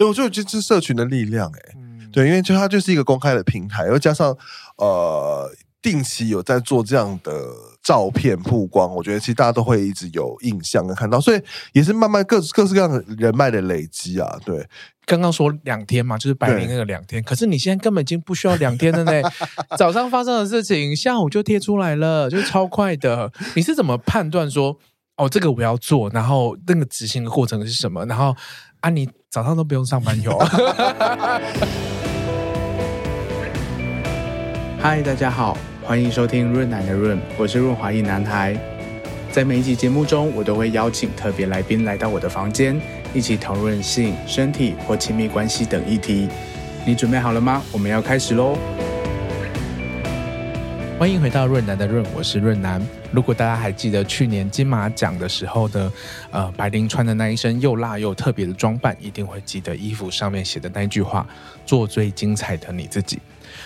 对，我觉得这是社群的力量、欸，哎、嗯，对，因为就它就是一个公开的平台，又加上呃，定期有在做这样的照片曝光，我觉得其实大家都会一直有印象跟看到，所以也是慢慢各各式各样的人脉的累积啊。对，刚刚说两天嘛，就是摆明那个两天，可是你现在根本已经不需要两天了呢。早上发生的事情，下午就贴出来了，就是超快的。你是怎么判断说，哦，这个我要做，然后那个执行的过程是什么？然后啊，你早上都不用上班哟。嗨，大家好，欢迎收听润男的润，我是润滑一男孩。在每一集节目中，我都会邀请特别来宾来到我的房间，一起讨论性、身体或亲密关系等议题。你准备好了吗？我们要开始喽！欢迎回到润南的润，我是润男。如果大家还记得去年金马奖的时候的，呃，白灵穿的那一身又辣又特别的装扮，一定会记得衣服上面写的那句话：“做最精彩的你自己。”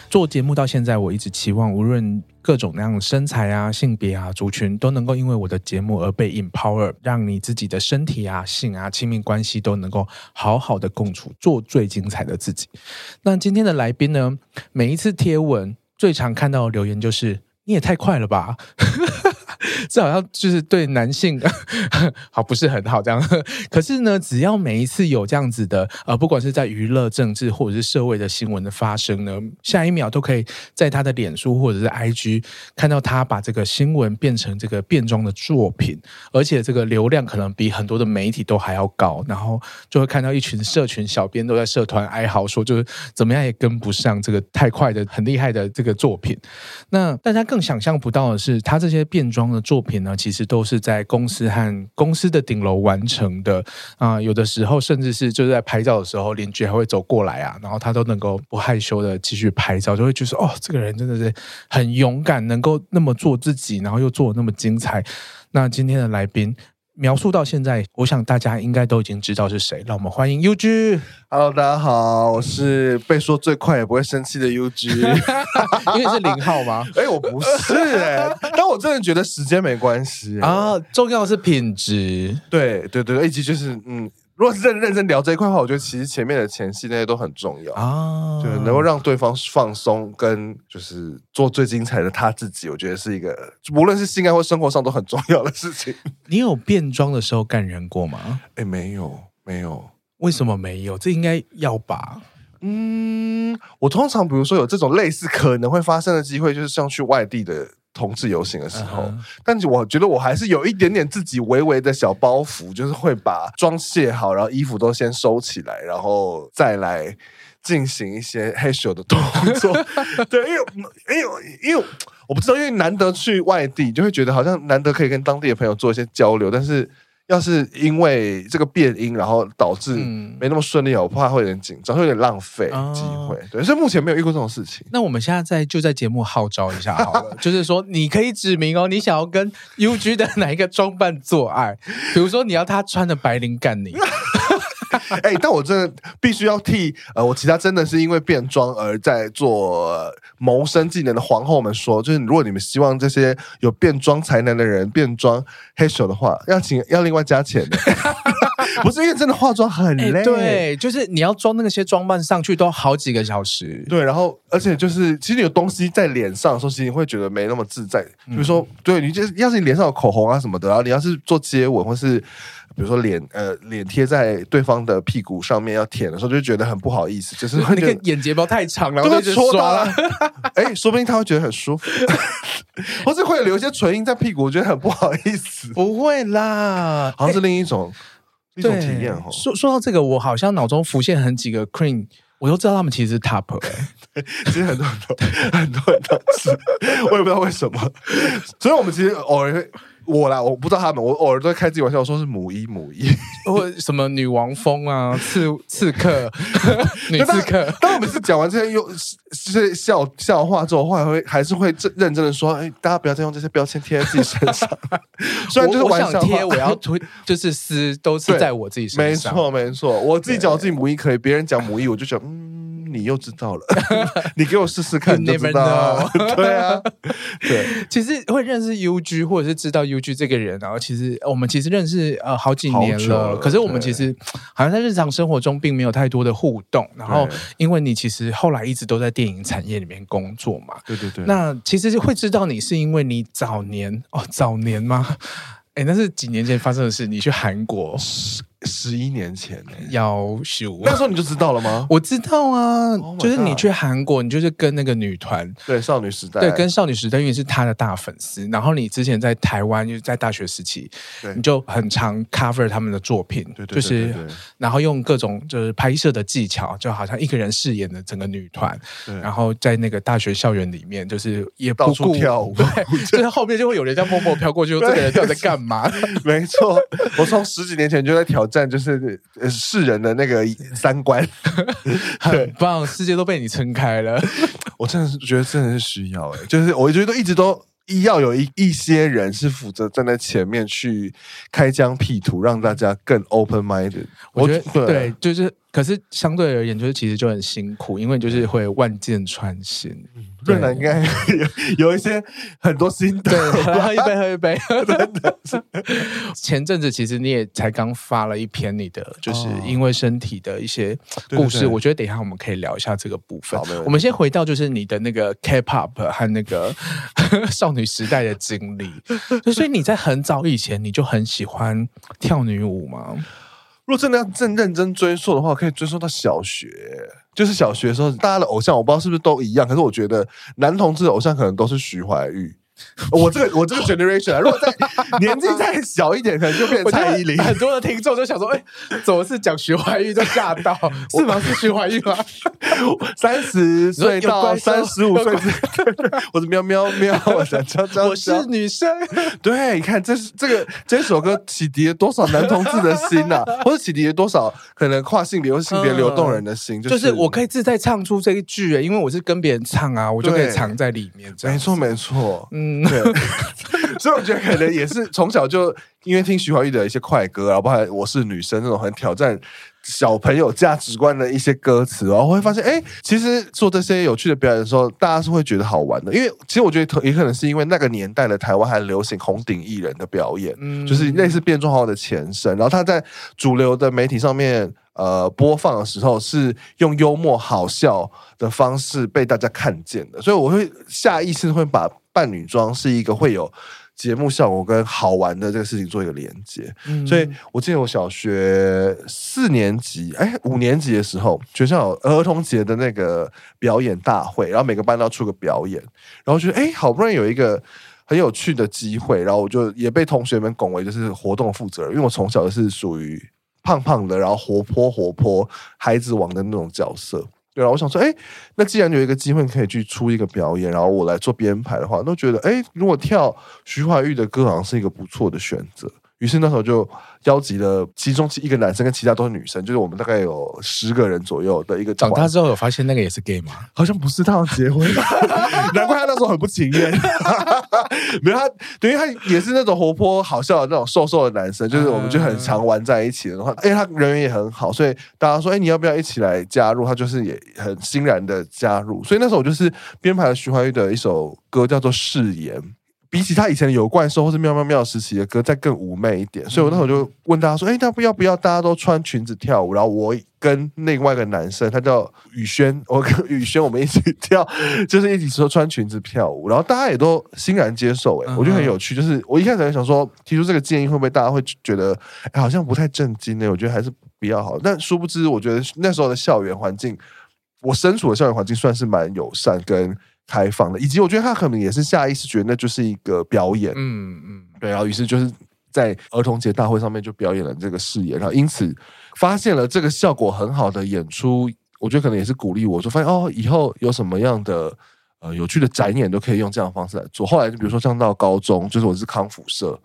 做节目到现在，我一直期望无论各种那样的身材啊、性别啊、族群，都能够因为我的节目而被 empower，让你自己的身体啊、性啊、亲密关系都能够好好的共处，做最精彩的自己。那今天的来宾呢，每一次贴文最常看到的留言就是：“你也太快了吧！” 这好像就是对男性 好不是很好这样，可是呢，只要每一次有这样子的呃，不管是在娱乐、政治或者是社会的新闻的发生呢，下一秒都可以在他的脸书或者是 IG 看到他把这个新闻变成这个变装的作品，而且这个流量可能比很多的媒体都还要高，然后就会看到一群社群小编都在社团哀嚎说，就是怎么样也跟不上这个太快的很厉害的这个作品。那大家更想象不到的是，他这些变装的作作品呢，其实都是在公司和公司的顶楼完成的啊、有的时候甚至是就是在拍照的时候，邻居还会走过来啊，然后他都能够不害羞的继续拍照，就会觉得哦，这个人真的是很勇敢，能够那么做自己，然后又做的那么精彩。那今天的来宾。描述到现在，我想大家应该都已经知道是谁。让我们欢迎 UG。Hello，大家好，我是被说最快也不会生气的 UG。因为是零号吗？哎、欸，我不是哎、欸，但我真的觉得时间没关系、欸、啊，重要的是品质。对对对，以及就是嗯。如果是认认真聊这一块的话，我觉得其实前面的前戏那些都很重要啊，就是能够让对方放松，跟就是做最精彩的他自己，我觉得是一个无论是性爱或生活上都很重要的事情。你有变装的时候干人过吗？哎、欸，没有，没有。为什么没有？这应该要吧？嗯，我通常比如说有这种类似可能会发生的机会，就是像去外地的。同志游行的时候，uh -huh. 但我觉得我还是有一点点自己微微的小包袱，就是会把妆卸好，然后衣服都先收起来，然后再来进行一些害羞的动作。对，因为因为因为我不知道，因为难得去外地，就会觉得好像难得可以跟当地的朋友做一些交流，但是。要是因为这个变音，然后导致没那么顺利，我怕会有点紧张，会有点浪费机会。对，所以目前没有遇过这种事情。那我们现在在就在节目号召一下好了，就是说你可以指明哦，你想要跟 UG 的哪一个装扮做爱？比如说你要他穿的白领干你。哎、但我真的必须要替呃，我其他真的是因为变装而在做谋生技能的皇后们说，就是如果你们希望这些有变装才能的人变装黑手的话，要请要另外加钱的。不是因为真的化妆很累，欸，对，就是你要装那些装扮上去都好几个小时，对，然后而且就是其实你有东西在脸上的时候，其实你会觉得没那么自在。比如说，对你就是要是你脸上有口红啊什么的，然后你要是做接吻或是。比如说脸呃脸贴在对方的屁股上面要舔的时候，就觉得很不好意思，就是 那个眼睫毛太长了，都会戳到了。哎、欸，说不定他会觉得很舒服，或是会留一些唇印在屁股，我觉得很不好意思。不会啦，好像是另一种、欸、一种体验哈。说说到这个，我好像脑中浮现很几个 Queen 我都知道他们其实是 top、其实很多很多很多人都是，我也不知道为什么。所以我们其实偶尔会。我啦，我不知道他们，我偶尔都会开自己玩笑，我说是母一母一，或什么女王风啊，刺刺客，女刺客。当我们是讲完这些用是笑笑话之后，后来会还是会认真的说，哎，大家不要再用这些标签贴在自己身上。虽然就是玩笑，我，我想贴，我要推，就是撕，都是在我自己身上。没错，没错，我自己讲我自己母一可以，别人讲母一，我就觉得嗯。你又知道了，你给我试试看，你就知道啊。对啊，对，其实会认识 UG 或者是知道 UG 这个人，然后其实我们其实认识呃好几年了，了可是我们其实好像在日常生活中并没有太多的互动。然后因为你其实后来一直都在电影产业里面工作嘛，对对对。那其实会知道你是因为你早年哦，早年吗？哎，那是几年前发生的事。你去韩国。十一年前呢，夭寿，那时候你就知道了吗？我知道啊，就是你去韩国，你就是跟那个女团，对少女时代，对跟少女时代，因为是她的大粉丝。然后你之前在台湾，就是在大学时期，你就很常 cover 他们的作品对对，就是然后用各种就是拍摄的技巧，就好像一个人饰演的整个女团，然后在那个大学校园里面，就是也不顾跳舞，对，就是后面就会有人在默默飘过去，说这个人到底在干嘛？没错，我从十几年前就在挑战。就是世人的那个三观，很棒，世界都被你撑开了。我真的是觉得真的是需要哎，就是我觉得一直都要有一一些人是负责站在前面去开疆辟土，让大家更 open minded。我觉得对，就是。可是相对而言，就是其实就很辛苦，因为就是会万箭穿心。润男应该有有一些很多心得，喝一杯，喝一杯。真的是。前阵子其实你也才刚发了一篇你的，就是因为身体的一些故事。我觉得等一下我们可以聊一下这个部分。我们先回到就是你的那个 K-pop 和那个 少女时代的经历。所以你在很早以前你就很喜欢跳女舞吗？如果真的要正认真追溯的话，可以追溯到小学，就是小学的时候，大家的偶像我不知道是不是都一样，可是我觉得男同志的偶像可能都是徐怀钰。我这个我这个 generation，啊如果再 年纪再小一点，可能就变成蔡依林。很多的听众就想说：“哎，怎么是讲徐怀钰就吓到？是吗？是徐怀钰吗？三十岁到三十五岁，我是喵喵喵，我想叫叫我是女生。对，你看，这是这个这首歌启迪了多少男同志的心呐，或者启迪了多少可能跨性别或性别流动人的心？就是我可以自在唱出这一句，因为我是跟别人唱啊，我就可以藏在里面。没错，没错，嗯。嗯，对，所以我觉得可能也是从小就因为听徐怀钰的一些快歌，然后包括我是女生那种很挑战小朋友价值观的一些歌词，然后会发现，哎，其实做这些有趣的表演的时候，大家是会觉得好玩的。因为其实我觉得也可能是因为那个年代的台湾还流行红顶艺人的表演，嗯，就是类似变装皇的前身，然后他在主流的媒体上面。呃，播放的时候是用幽默好笑的方式被大家看见的，所以我会下意识会把扮女装是一个会有节目效果跟好玩的这个事情做一个连接。嗯、所以我记得我小学四年级，哎，五年级的时候，学校有儿童节的那个表演大会，然后每个班都要出个表演，然后觉得哎，好不容易有一个很有趣的机会，然后我就也被同学们拱为就是活动负责人，因为我从小就是属于。胖胖的，然后活泼活泼，孩子王的那种角色，对啊，我想说，哎，那既然有一个机会可以去出一个表演，然后我来做编排的话，那觉得，哎，如果跳徐怀钰的歌，好像是一个不错的选择。于是那时候就邀集了其中一个男生，跟其他都是女生，就是我们大概有十个人左右的一个。长大之后有发现那个也是 gay 吗？好像不是，他要结婚，难怪他那时候很不情愿。没有他，等于他也是那种活泼好笑的那种瘦瘦的男生，就是我们就很常玩在一起的话，哎，他人缘也很好，所以大家说，哎，你要不要一起来加入？他就是也很欣然的加入。所以那时候我就是编排了徐怀钰的一首歌，叫做《誓言》。比起他以前的有怪兽或是妙妙妙时期的歌，再更妩媚一点，所以我那时候就问大家说：“哎，那不要不要大家都穿裙子跳舞？”然后我跟另外一个男生，他叫宇轩，我跟宇轩我们一起跳，就是一起说穿裙子跳舞，然后大家也都欣然接受。哎，我觉得很有趣。就是我一开始还想说，提出这个建议会不会大家会觉得，哎，好像不太正经呢？我觉得还是比较好。但殊不知，我觉得那时候的校园环境，我身处的校园环境算是蛮友善跟。开放的，以及我觉得他可能也是下意识觉得那就是一个表演，嗯嗯，对，然后于是就是在儿童节大会上面就表演了这个事业，然后因此发现了这个效果很好的演出，我觉得可能也是鼓励我，就发现哦，以后有什么样的呃有趣的展演都可以用这样的方式来做。后来就比如说像到高中，就是我是康复社。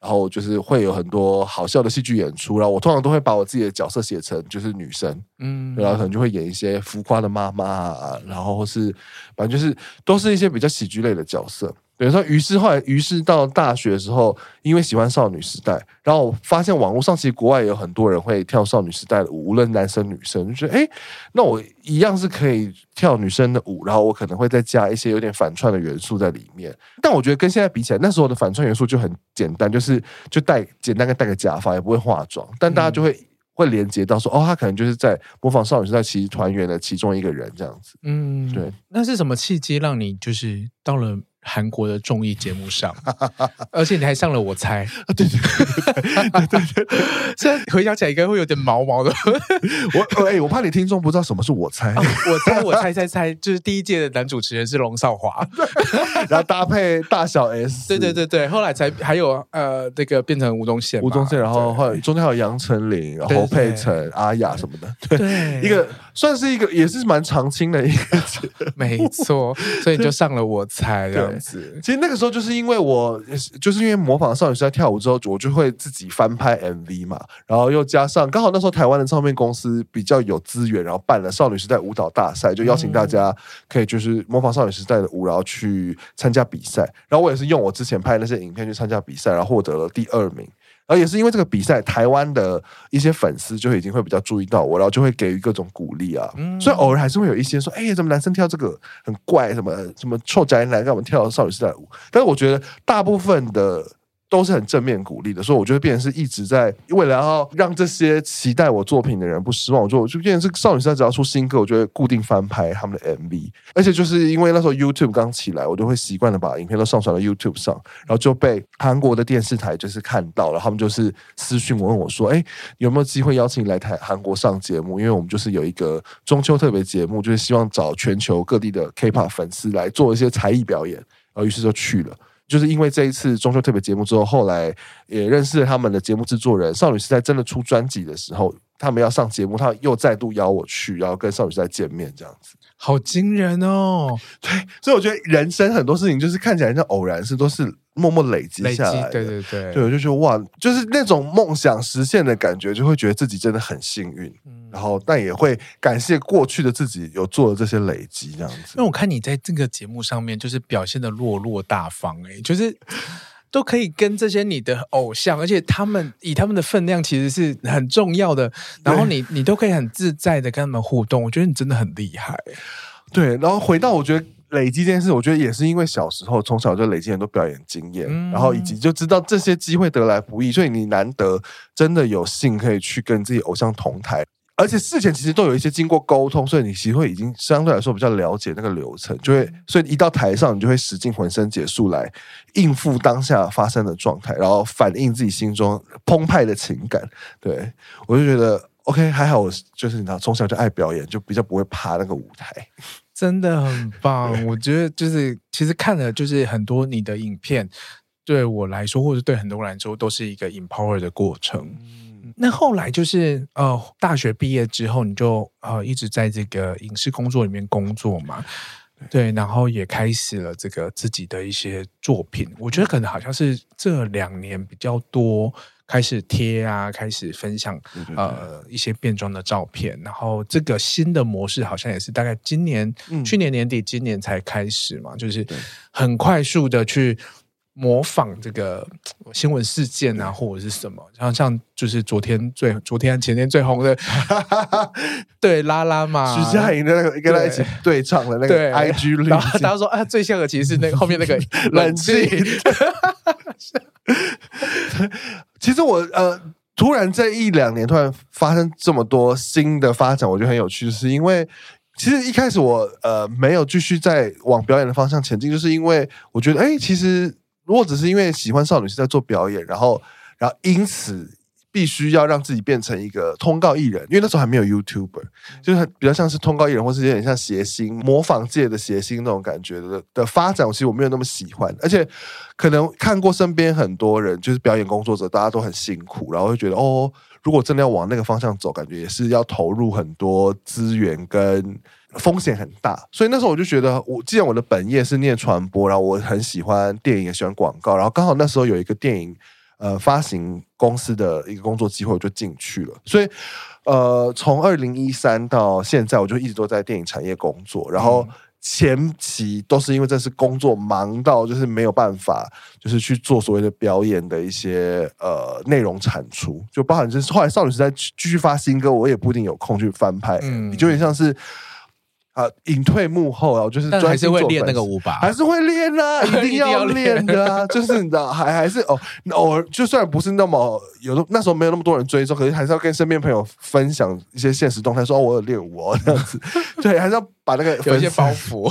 然后就是会有很多好笑的戏剧演出，然后我通常都会把我自己的角色写成就是女生，嗯，然后可能就会演一些浮夸的妈妈啊，然后或是反正就是都是一些比较喜剧类的角色。对，所以于是后来，于是到大学的时候，因为喜欢少女时代，然后我发现网络上其实国外也有很多人会跳少女时代的舞，无论男生女生，就觉得哎，那我一样是可以跳女生的舞，然后我可能会再加一些有点反串的元素在里面。但我觉得跟现在比起来，那时候的反串元素就很简单，就是就戴简单的戴个假发，也不会化妆，但大家就会。嗯会连接到说哦，他可能就是在模仿少女时代其实团员的其中一个人这样子。嗯，对。那是什么契机让你就是到了？韩国的综艺节目上，而且你还上了我猜，对对对对对，现在 回想起来应该会有点毛毛的。我哎，我怕你听众不知道什么是我猜，我猜我猜猜猜，就是第一届的男主持人是龙少华，然后搭配大小 S，对对对对，后来才还有呃那个变成吴宗宪，吴宗宪，然后后来中间还有杨丞琳、侯佩岑、阿雅什么的，对，一个算是一个也是蛮常青的一个，没错，所以就上了我猜这样子。其实那个时候就是因为我就是因为模仿少女时代跳舞之后，我就会自己翻拍 MV 嘛，然后又加上刚好那时候台湾的唱片公司比较有资源，然后办了少女时代舞蹈大赛，就邀请大家可以就是模仿少女时代的舞，然后去参加比赛。然后我也是用我之前拍的那些影片去参加比赛，然后获得了第二名。而也是因为这个比赛，台湾的一些粉丝就已经会比较注意到我，然后就会给予各种鼓励啊。嗯、所以偶尔还是会有一些说：“哎、欸，怎么男生跳这个很怪？什么什么臭宅男让我们跳少女时代舞？”但是我觉得大部分的。都是很正面鼓励的，所以我觉得变成是一直在为了要让这些期待我作品的人不失望，我就就变成是少女时代只要出新歌，我就会固定翻拍他们的 MV，而且就是因为那时候 YouTube 刚起来，我就会习惯的把影片都上传到 YouTube 上，然后就被韩国的电视台就是看到了，他们就是私讯我问我说：“哎，有没有机会邀请你来台韩国上节目？因为我们就是有一个中秋特别节目，就是希望找全球各地的 K-pop 粉丝来做一些才艺表演。”然后于是就去了。就是因为这一次中秋特别节目之后，后来也认识了他们的节目制作人。少女时代真的出专辑的时候，他们要上节目，他又再度邀我去，然后跟少女时代见面，这样子，好惊人哦！对，所以我觉得人生很多事情就是看起来像偶然，是都是默默累积下来的。对对对，对，我就觉得哇，就是那种梦想实现的感觉，就会觉得自己真的很幸运。嗯然后，但也会感谢过去的自己有做了这些累积，这样子。因为我看你在这个节目上面，就是表现的落落大方，哎，就是都可以跟这些你的偶像，而且他们以他们的分量其实是很重要的，然后你你都可以很自在的跟他们互动，我觉得你真的很厉害。对，然后回到我觉得。累积这件事，我觉得也是因为小时候从小就累积很多表演经验，嗯、然后以及就知道这些机会得来不易，所以你难得真的有幸可以去跟自己偶像同台，而且事前其实都有一些经过沟通，所以你其实会已经相对来说比较了解那个流程，就会所以一到台上，你就会使尽浑身解数来应付当下发生的状态，然后反映自己心中澎湃的情感。对，我就觉得 OK，还好我就是你知道从小就爱表演，就比较不会怕那个舞台。真的很棒，我觉得就是其实看了就是很多你的影片，对我来说，或者对很多人来说，都是一个 empower 的过程。嗯、那后来就是呃，大学毕业之后，你就呃一直在这个影视工作里面工作嘛，对，然后也开始了这个自己的一些作品。我觉得可能好像是这两年比较多。开始贴啊，开始分享呃一些变装的照片，然后这个新的模式好像也是大概今年、嗯、去年年底、今年才开始嘛，就是很快速的去模仿这个新闻事件啊，或者是什么，然后像就是昨天最昨天前天最红的，对拉拉嘛，徐佳莹的那个跟他一起对。唱的那个 IG 然后大家说啊，最像的其实是那个后面那个冷气。其实我呃，突然这一两年突然发生这么多新的发展，我觉得很有趣，是因为其实一开始我呃没有继续在往表演的方向前进，就是因为我觉得，哎，其实如果只是因为喜欢少女是在做表演，然后然后因此。必须要让自己变成一个通告艺人，因为那时候还没有 YouTuber，就是比较像是通告艺人，或是有点像谐星、模仿界的谐星那种感觉的的发展。其实我没有那么喜欢，而且可能看过身边很多人，就是表演工作者，大家都很辛苦，然后会觉得哦，如果真的要往那个方向走，感觉也是要投入很多资源跟风险很大。所以那时候我就觉得，我既然我的本业是念传播，然后我很喜欢电影，也喜欢广告，然后刚好那时候有一个电影。呃，发行公司的一个工作机会，我就进去了。所以，呃，从二零一三到现在，我就一直都在电影产业工作。然后，前期都是因为这是工作忙到就是没有办法，就是去做所谓的表演的一些呃内容产出，就包含就是后来少女时代继续发新歌，我也不一定有空去翻拍，嗯，你就有点像是。啊，隐退幕后啊，就是还是会练那个舞吧，还是会练啊，一定要练的啊，就是你知道，还还是哦，偶尔就算不是那么有的，那时候没有那么多人追踪，可是还是要跟身边朋友分享一些现实动态，说我有练舞哦，这样子，对，还是要把那个有一些包袱，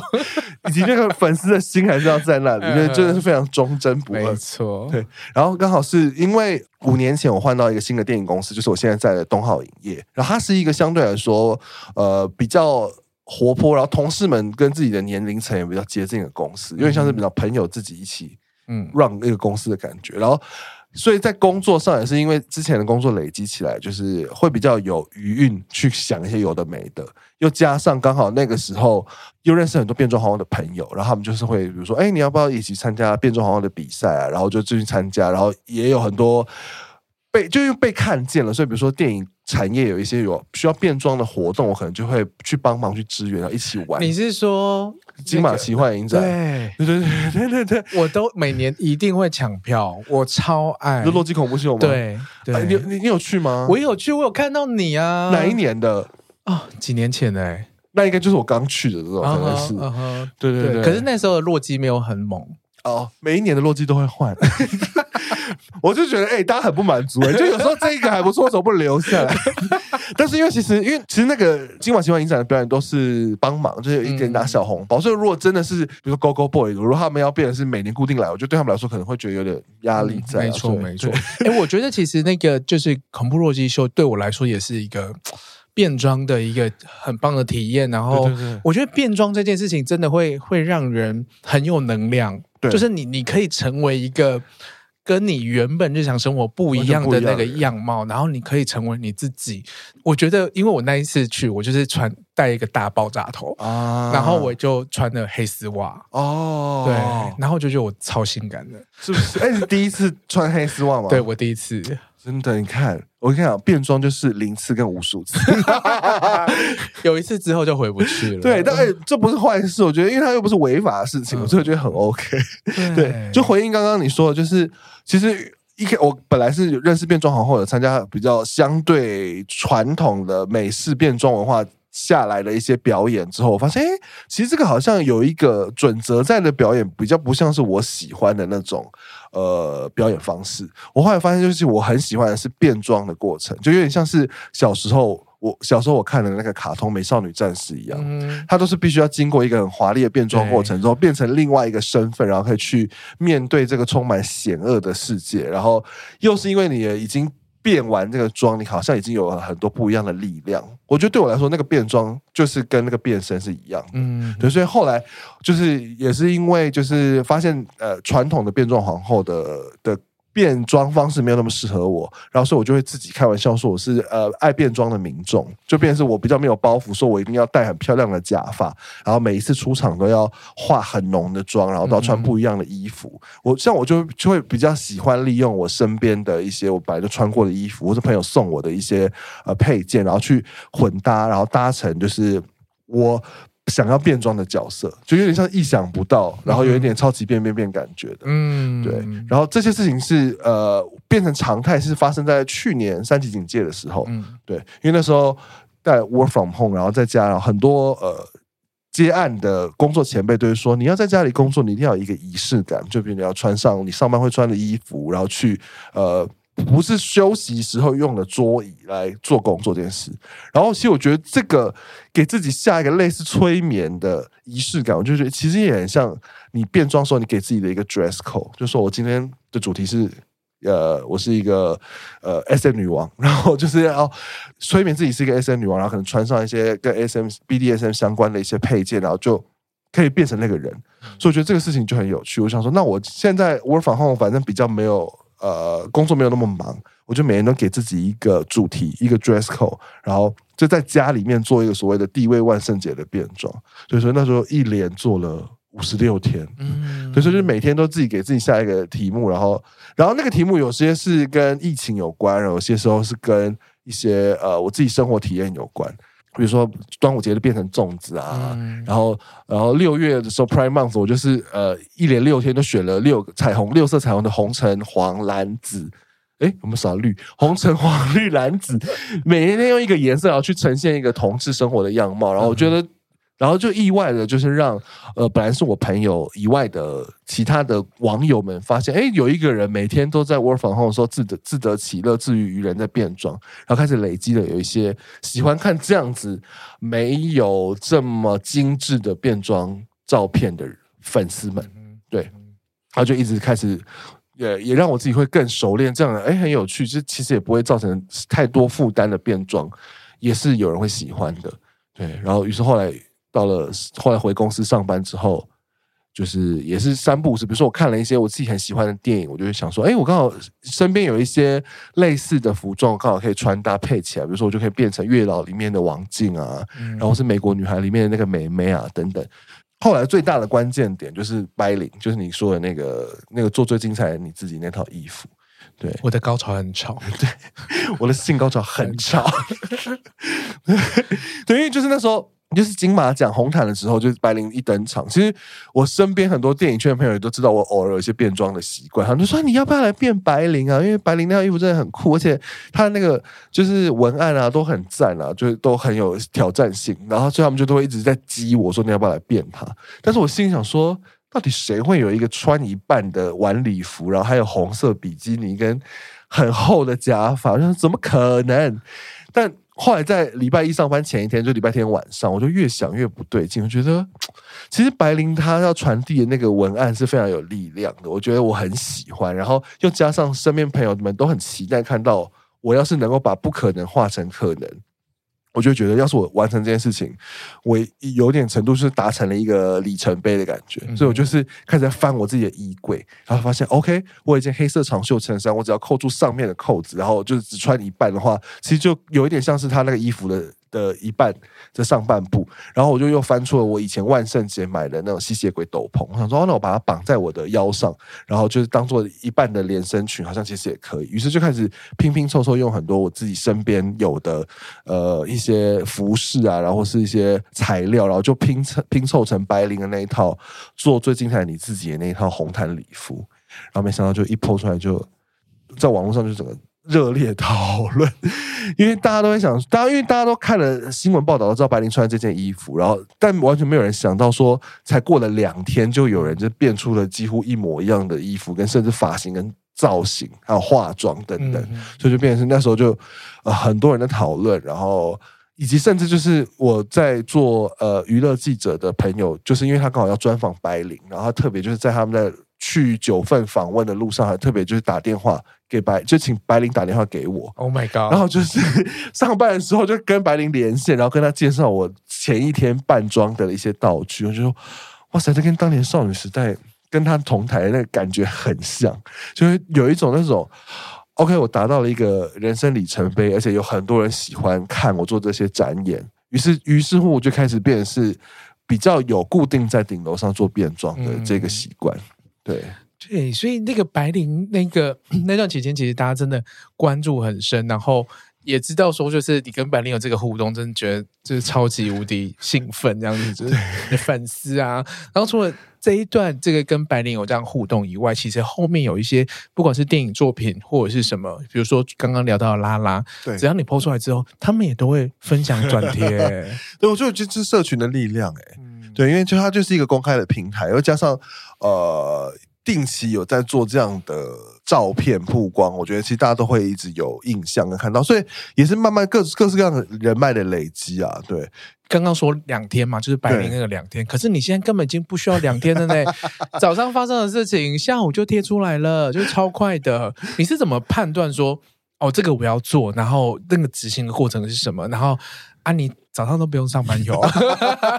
以及那个粉丝的心还是要在那里，因为真的是非常忠贞不二，没错，对。然后刚好是因为五年前我换到一个新的电影公司，就是我现在在的东浩影业，然后它是一个相对来说呃比较。活泼，然后同事们跟自己的年龄层也比较接近的公司，因为像是比较朋友自己一起嗯 run 那个公司的感觉。然后，所以在工作上也是因为之前的工作累积起来，就是会比较有余韵去想一些有的没的。又加上刚好那个时候又认识很多变装皇后的朋友，然后他们就是会比如说，哎，你要不要一起参加变装皇后的比赛啊？然后就进去参加，然后也有很多。被就因为被看见了，所以比如说电影产业有一些有需要变装的活动，我可能就会去帮忙去支援，然后一起玩。你是说金马奇幻影展？对对对对对对，我都每年一定会抢票，我超爱。就洛基恐怖秀吗？对对，你你你有去吗？我有去，我有看到你啊。哪一年的？啊，几年前的。那应该就是我刚去的这种，可能是。对对对。可是那时候的洛基没有很猛哦，每一年的洛基都会换。我就觉得，哎、欸，大家很不满足、欸，哎，就有时候这一个还不错，为什么不留下来？但是因为其实，因为其实那个今晚喜欢影展的表演都是帮忙，就是有一点拿小红包。嗯、所以如果真的是，比如说 Go Go Boy，如果他们要变成是每年固定来，我觉得对他们来说可能会觉得有点压力在、啊嗯。没错，没错。哎、欸，我觉得其实那个就是恐怖洛基秀，对我来说也是一个变装的一个很棒的体验。然后，我觉得变装这件事情真的会会让人很有能量，对就是你你可以成为一个。跟你原本日常生活不一样的那个样貌，然后你可以成为你自己。我觉得，因为我那一次去，我就是穿戴一个大爆炸头啊，然后我就穿了黑丝袜哦，对，然后就觉得我超性感的，是不是？哎，你第一次穿黑丝袜吗？对，我第一次，真的。你看，我跟你讲，变装就是零次跟无数次，有一次之后就回不去了。对，但哎，这不是坏事，我觉得，因为它又不是违法的事情，所以我觉得很 OK。对，就回应刚刚你说的，就是。其实一开我本来是认识变装皇后的，参加比较相对传统的美式变装文化下来的一些表演之后，我发现，哎，其实这个好像有一个准则在的表演，比较不像是我喜欢的那种呃表演方式。我后来发现，就是我很喜欢的是变装的过程，就有点像是小时候。我小时候我看的那个卡通《美少女战士》一样，嗯、它都是必须要经过一个很华丽的变装过程之后，变成另外一个身份，然后可以去面对这个充满险恶的世界。然后又是因为你已经变完这个妆，你好像已经有了很多不一样的力量。我觉得对我来说，那个变装就是跟那个变身是一样的。嗯，对，所以后来就是也是因为就是发现呃传统的变装皇后的的。变装方式没有那么适合我，然后所以我就会自己开玩笑说我是呃爱变装的民众，就变是我比较没有包袱，说我一定要戴很漂亮的假发，然后每一次出场都要化很浓的妆，然后都要穿不一样的衣服。我像我就就会比较喜欢利用我身边的一些我本来就穿过的衣服，或者朋友送我的一些呃配件，然后去混搭，然后搭成就是我。想要变装的角色，就有点像意想不到，然后有一点超级变变变感觉的，嗯，对。然后这些事情是呃变成常态，是发生在去年三级警戒的时候，嗯，对。因为那时候在 work from home，然后在家，然后很多呃接案的工作前辈都会说，你要在家里工作，你一定要有一个仪式感，就比如你要穿上你上班会穿的衣服，然后去呃。不是休息时候用的桌椅来做工作这件事，然后其实我觉得这个给自己下一个类似催眠的仪式感，我就觉得其实也很像你变装时候你给自己的一个 dress code，就说我今天的主题是呃，我是一个呃 SM 女王，然后就是要催眠自己是一个 SM 女王，然后可能穿上一些跟 SM BDSM 相关的一些配件，然后就可以变成那个人，所以我觉得这个事情就很有趣。我想说，那我现在 work from home 反正比较没有。呃，工作没有那么忙，我就每天都给自己一个主题，一个 dress code，然后就在家里面做一个所谓的地位万圣节的变装。所以说那时候一连做了五十六天，嗯，所以说就是每天都自己给自己下一个题目，然后，然后那个题目有些是跟疫情有关，有些时候是跟一些呃我自己生活体验有关。比如说端午节就变成粽子啊，嗯、然后然后六月的时候 Prime Month 我就是呃一连六天都选了六个彩虹六色彩虹的红橙黄蓝紫，哎，我们少绿红橙黄绿蓝紫，每一天用一个颜色然后去呈现一个同志生活的样貌，然后我觉得。然后就意外的，就是让呃，本来是我朋友以外的其他的网友们发现，哎，有一个人每天都在 work from home 的时候自得自得其乐，自娱于人在变装，然后开始累积了有一些喜欢看这样子没有这么精致的变装照片的粉丝们，对，然后就一直开始也也让我自己会更熟练这样，哎，很有趣，就其实也不会造成太多负担的变装，也是有人会喜欢的，对，然后于是后来。到了后来回公司上班之后，就是也是三不五时，比如说我看了一些我自己很喜欢的电影，我就会想说，哎，我刚好身边有一些类似的服装，刚好可以穿搭配起来。比如说，我就可以变成月老里面的王静啊，嗯、然后是美国女孩里面的那个美眉啊等等。后来最大的关键点就是白领，就是你说的那个那个做最精彩的你自己那套衣服。对，我的高潮很吵，对，我的性高潮很吵。对，因为就是那时候。就是金马奖红毯的时候，就是白灵一登场。其实我身边很多电影圈的朋友也都知道我偶尔有一些变装的习惯，他们就说，你要不要来变白灵啊？因为白灵那套衣服真的很酷，而且他那个就是文案啊都很赞啊，就是都很有挑战性。然后所以他们就都会一直在激我说，你要不要来变它？但是我心里想说，到底谁会有一个穿一半的晚礼服，然后还有红色比基尼跟很厚的假发？我说怎么可能？但后来在礼拜一上班前一天，就礼拜天晚上，我就越想越不对劲。我觉得，其实白灵他要传递的那个文案是非常有力量的，我觉得我很喜欢。然后又加上身边朋友们都很期待看到我，要是能够把不可能化成可能。我就觉得，要是我完成这件事情，我有点程度是达成了一个里程碑的感觉，嗯、所以我就是开始在翻我自己的衣柜，然后发现，OK，我有一件黑色长袖衬衫，我只要扣住上面的扣子，然后就是只穿一半的话，其实就有一点像是他那个衣服的。的一半的上半部，然后我就又翻出了我以前万圣节买的那种吸血鬼斗篷，我想说，那我把它绑在我的腰上，然后就是当做一半的连身裙，好像其实也可以。于是就开始拼拼凑凑，用很多我自己身边有的呃一些服饰啊，然后是一些材料，然后就拼成拼凑成白灵的那一套，做最精彩你自己的那一套红毯礼服。然后没想到就一 po 出来，就在网络上就整个。热烈讨论，因为大家都会想，大家因为大家都看了新闻报道，都知道白灵穿这件衣服，然后但完全没有人想到说，才过了两天，就有人就变出了几乎一模一样的衣服，跟甚至发型、跟造型，还有化妆等等，嗯、所以就变成是那时候就呃很多人的讨论，然后以及甚至就是我在做呃娱乐记者的朋友，就是因为他刚好要专访白灵，然后他特别就是在他们在去九份访问的路上，还特别就是打电话。给白就请白灵打电话给我，Oh my god！然后就是 上班的时候就跟白灵连线，然后跟他介绍我前一天扮装的一些道具，我就说哇塞，这跟当年少女时代跟他同台的那个感觉很像，就是有一种那种 OK，我达到了一个人生里程碑，而且有很多人喜欢看我做这些展演，于是于是乎我就开始变成是比较有固定在顶楼上做变装的这个习惯，嗯、对。对，所以那个白灵那个 那段期间，其实大家真的关注很深，然后也知道说，就是你跟白灵有这个互动，真的觉得就是超级无敌兴奋这样子，就是粉丝啊。然后除了这一段这个跟白灵有这样互动以外，其实后面有一些不管是电影作品或者是什么，比如说刚刚聊到的拉拉，对，只要你 PO 出来之后，他们也都会分享转贴。对，我觉得这是社群的力量，哎，嗯，对，因为就它就是一个公开的平台，又加上呃。定期有在做这样的照片曝光，我觉得其实大家都会一直有印象跟看到，所以也是慢慢各各式各样的人脉的累积啊。对，刚刚说两天嘛，就是白领那个两天，可是你现在根本已经不需要两天了呢。早上发生的事情，下午就贴出来了，就超快的。你是怎么判断说，哦，这个我要做，然后那个执行的过程是什么？然后啊，你。早上都不用上班有。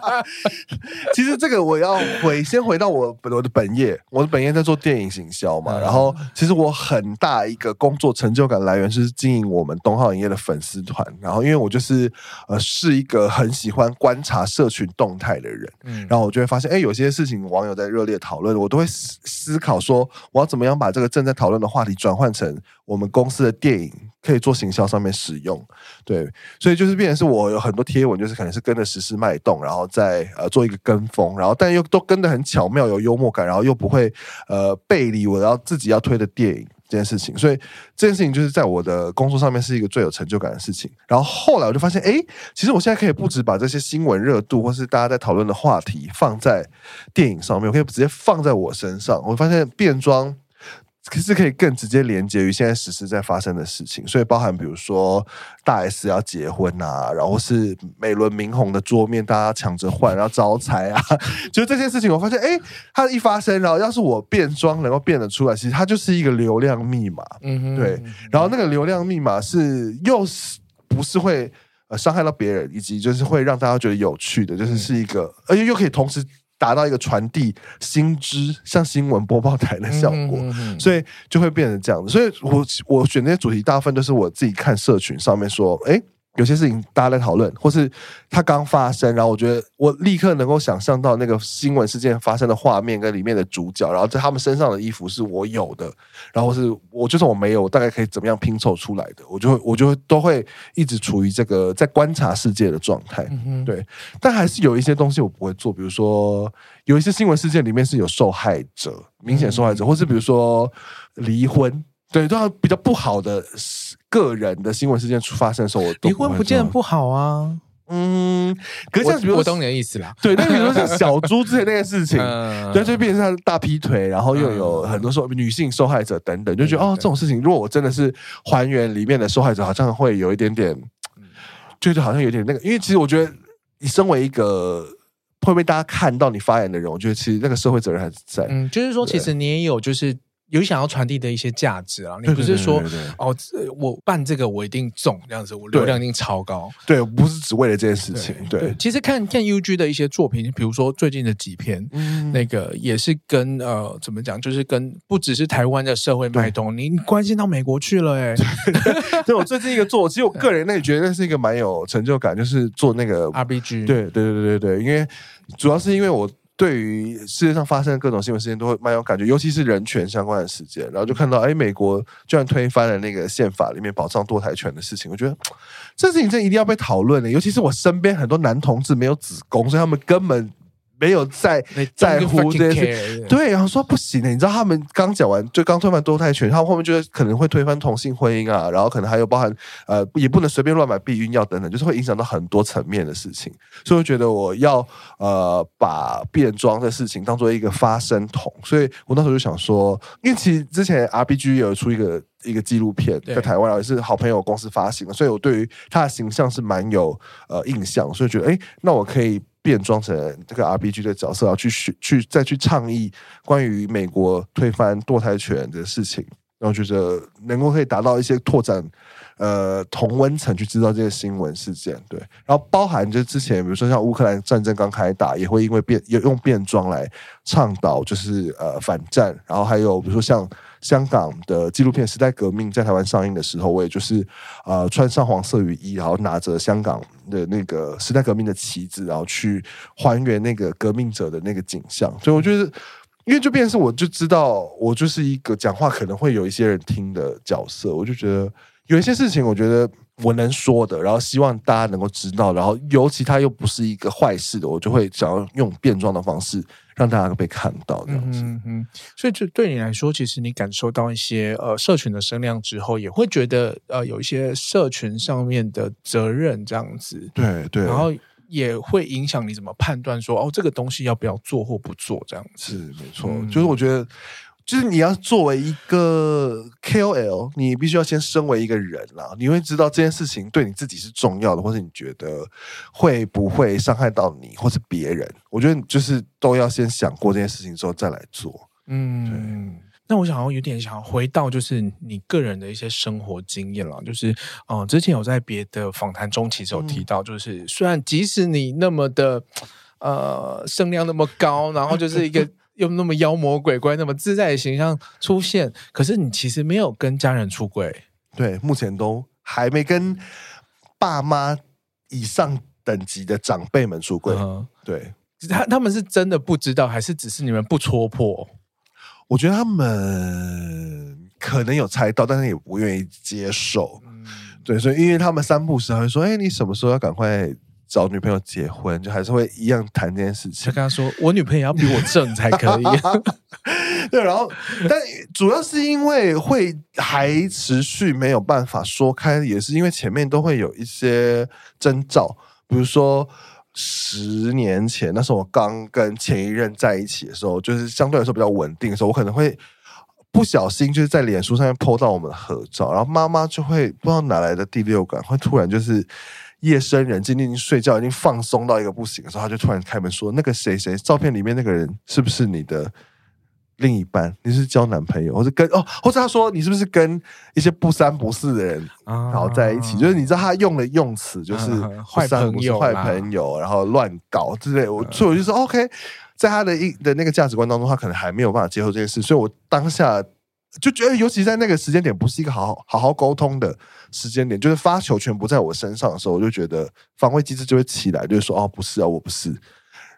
其实这个我要回先回到我我的本业，我的本业在做电影行销嘛。然后其实我很大一个工作成就感来源是经营我们东浩影业的粉丝团。然后因为我就是呃是一个很喜欢观察社群动态的人，嗯，然后我就会发现，哎，有些事情网友在热烈讨论，我都会思思考说，我要怎么样把这个正在讨论的话题转换成我们公司的电影可以做行销上面使用。对，所以就是变成是我有很多贴。贴文，就是可能是跟着时事脉动，然后再呃做一个跟风，然后但又都跟得很巧妙，有幽默感，然后又不会呃背离我要自己要推的电影这件事情，所以这件事情就是在我的工作上面是一个最有成就感的事情。然后后来我就发现，哎，其实我现在可以不止把这些新闻热度或是大家在讨论的话题放在电影上面，我可以直接放在我身上。我发现变装。可是可以更直接连接于现在实时在发生的事情，所以包含比如说大 S 要结婚啊，然后是美轮明宏的桌面大家抢着换，然后招财啊，就是这件事情，我发现哎，它一发生，然后要是我变装能够变得出来，其实它就是一个流量密码，嗯哼，对，然后那个流量密码是又是不是会呃伤害到别人，以及就是会让大家觉得有趣的，就是是一个，而且又可以同时。达到一个传递新知，像新闻播报台的效果，所以就会变成这样子。所以我我选这些主题，大部分都是我自己看社群上面说，哎。有些事情大家在讨论，或是它刚发生，然后我觉得我立刻能够想象到那个新闻事件发生的画面跟里面的主角，然后在他们身上的衣服是我有的，然后是我就算我没有，我大概可以怎么样拼凑出来的，我就会我就会都会一直处于这个在观察世界的状态，嗯、对。但还是有一些东西我不会做，比如说有一些新闻事件里面是有受害者，明显受害者，嗯、或是比如说离婚。对，都要比较不好的个人的新闻事件出发生的时候，我离婚不见得不好啊。嗯，可是像比如我，我懂你的意思啦。对，那比如说像小猪之前那件事情，嗯、对，就变成他大劈腿，然后又有很多说女性受害者等等，就觉得、嗯、哦，这种事情，如果我真的是还原里面的受害者，好像会有一点点，就是好像有点那个，因为其实我觉得，你身为一个会被大家看到你发言的人，我觉得其实那个社会责任还是在。嗯，就是说，其实你也有就是。有想要传递的一些价值啊，你不是说哦，我办这个我一定中这样子，我流量一定超高。对，不是只为了这件事情。对，对对其实看看 UG 的一些作品，比如说最近的几篇，嗯、那个也是跟呃怎么讲，就是跟不只是台湾的社会脉动，对你关心到美国去了 哎。对，我最近一个做，其实我个人那也觉得那是一个蛮有成就感，就是做那个 RBG。对对对对对对，因为主要是因为我。对于世界上发生的各种新闻事件，都会蛮有感觉，尤其是人权相关的事件。然后就看到，哎，美国居然推翻了那个宪法里面保障堕胎权的事情，我觉得这事情真一定要被讨论的。尤其是我身边很多男同志没有子宫，所以他们根本。没有在在乎这些事，对，然后说不行的，你知道他们刚讲完，就刚推翻堕胎权，他们后面觉得可能会推翻同性婚姻啊，然后可能还有包含呃，也不能随便乱买避孕药等等，就是会影响到很多层面的事情，所以我觉得我要呃把变装的事情当做一个发声筒，所以我那时候就想说，因为其实之前 RPG 有出一个一个纪录片在台湾，也是好朋友公司发行的，所以我对于他的形象是蛮有呃印象，所以觉得哎，那我可以。变装成这个 RBG 的角色，要去去再去倡议关于美国推翻堕胎权的事情，然后觉得能够可以达到一些拓展呃同温层去知道这些新闻事件，对，然后包含就之前比如说像乌克兰战争刚开打，也会因为变也用变装来倡导就是呃反战，然后还有比如说像。香港的纪录片《时代革命》在台湾上映的时候，我也就是呃穿上黄色雨衣，然后拿着香港的那个时代革命的旗子，然后去还原那个革命者的那个景象。所以我觉得，因为就变成是我就知道，我就是一个讲话可能会有一些人听的角色。我就觉得有一些事情，我觉得我能说的，然后希望大家能够知道，然后尤其他又不是一个坏事的，我就会想要用变装的方式。让大家被看到这样子，嗯嗯，所以这对你来说，其实你感受到一些呃社群的声量之后，也会觉得呃有一些社群上面的责任这样子，对对，然后也会影响你怎么判断说哦这个东西要不要做或不做这样子，是没错，嗯、就是我觉得。就是你要作为一个 KOL，你必须要先身为一个人啦，你会知道这件事情对你自己是重要的，或是你觉得会不会伤害到你或是别人？我觉得就是都要先想过这件事情之后再来做。嗯，对。那我想要有点想要回到就是你个人的一些生活经验了，就是嗯、呃，之前有在别的访谈中其实有提到，就是、嗯、虽然即使你那么的呃声量那么高，然后就是一个。又那么妖魔鬼怪，那么自在的形象出现，可是你其实没有跟家人出轨，对，目前都还没跟爸妈以上等级的长辈们出轨。嗯、对，他他们是真的不知道，还是只是你们不戳破？我觉得他们可能有猜到，但是也不愿意接受。嗯、对，所以因为他们三不时还会说：“哎，你什么时候要赶快找女朋友结婚，就还是会一样谈这件事情。就跟他说，我女朋友要比我正才可以。对，然后但主要是因为会还持续没有办法说开，也是因为前面都会有一些征兆，比如说十年前那时候我刚跟前一任在一起的时候，就是相对来说比较稳定的时候，我可能会不小心就是在脸书上面 po 到我们的合照，然后妈妈就会不知道哪来的第六感，会突然就是夜深人静，你已经睡觉已经放松到一个不行的时候，他就突然开门说：“那个谁谁，照片里面那个人是不是你的？”另一半，你是交男朋友，或者跟哦，或者他说你是不是跟一些不三不四的人，然后在一起？啊、就是你知道他用的用词就是坏朋友、坏朋友，然后乱搞之类。我所以我就说、嗯、OK，在他的一的那个价值观当中，他可能还没有办法接受这件事。所以我当下就觉得，尤其在那个时间点，不是一个好好好好沟通的时间点，就是发球权不在我身上的时候，我就觉得防卫机制就会起来，就是说哦，不是啊，我不是。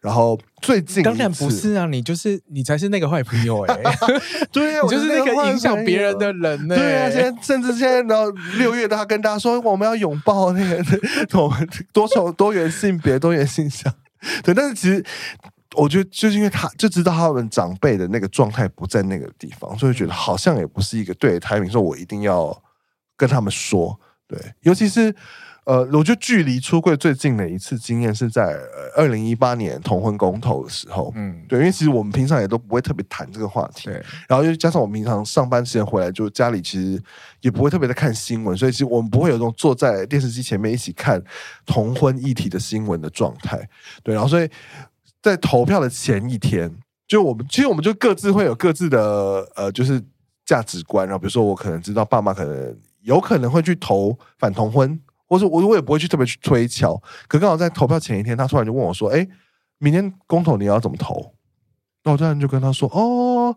然后最近当然不是啊，你就是你才是那个坏朋友哎、欸，对啊，你就是那个影响别人的人呢、欸。对啊，现在甚至现在然后六月，他跟大家说我们要拥抱那个 多多重多元性别、多元性向。对，但是其实我觉得就是因为他就知道他们长辈的那个状态不在那个地方，所以觉得好像也不是一个对台名说，我一定要跟他们说。对，尤其是。呃，我觉得距离出柜最近的一次经验是在二零一八年同婚公投的时候，嗯，对，因为其实我们平常也都不会特别谈这个话题，对，然后又加上我们平常上班时间回来，就家里其实也不会特别的看新闻，所以其实我们不会有这种坐在电视机前面一起看同婚议题的新闻的状态，对，然后所以在投票的前一天，就我们其实我们就各自会有各自的呃，就是价值观，然后比如说我可能知道爸妈可能有可能会去投反同婚。或者我我也不会去特别去推敲，可刚好在投票前一天，他突然就问我说：“哎，明天公投你要怎么投？”那我突然就跟他说：“哦，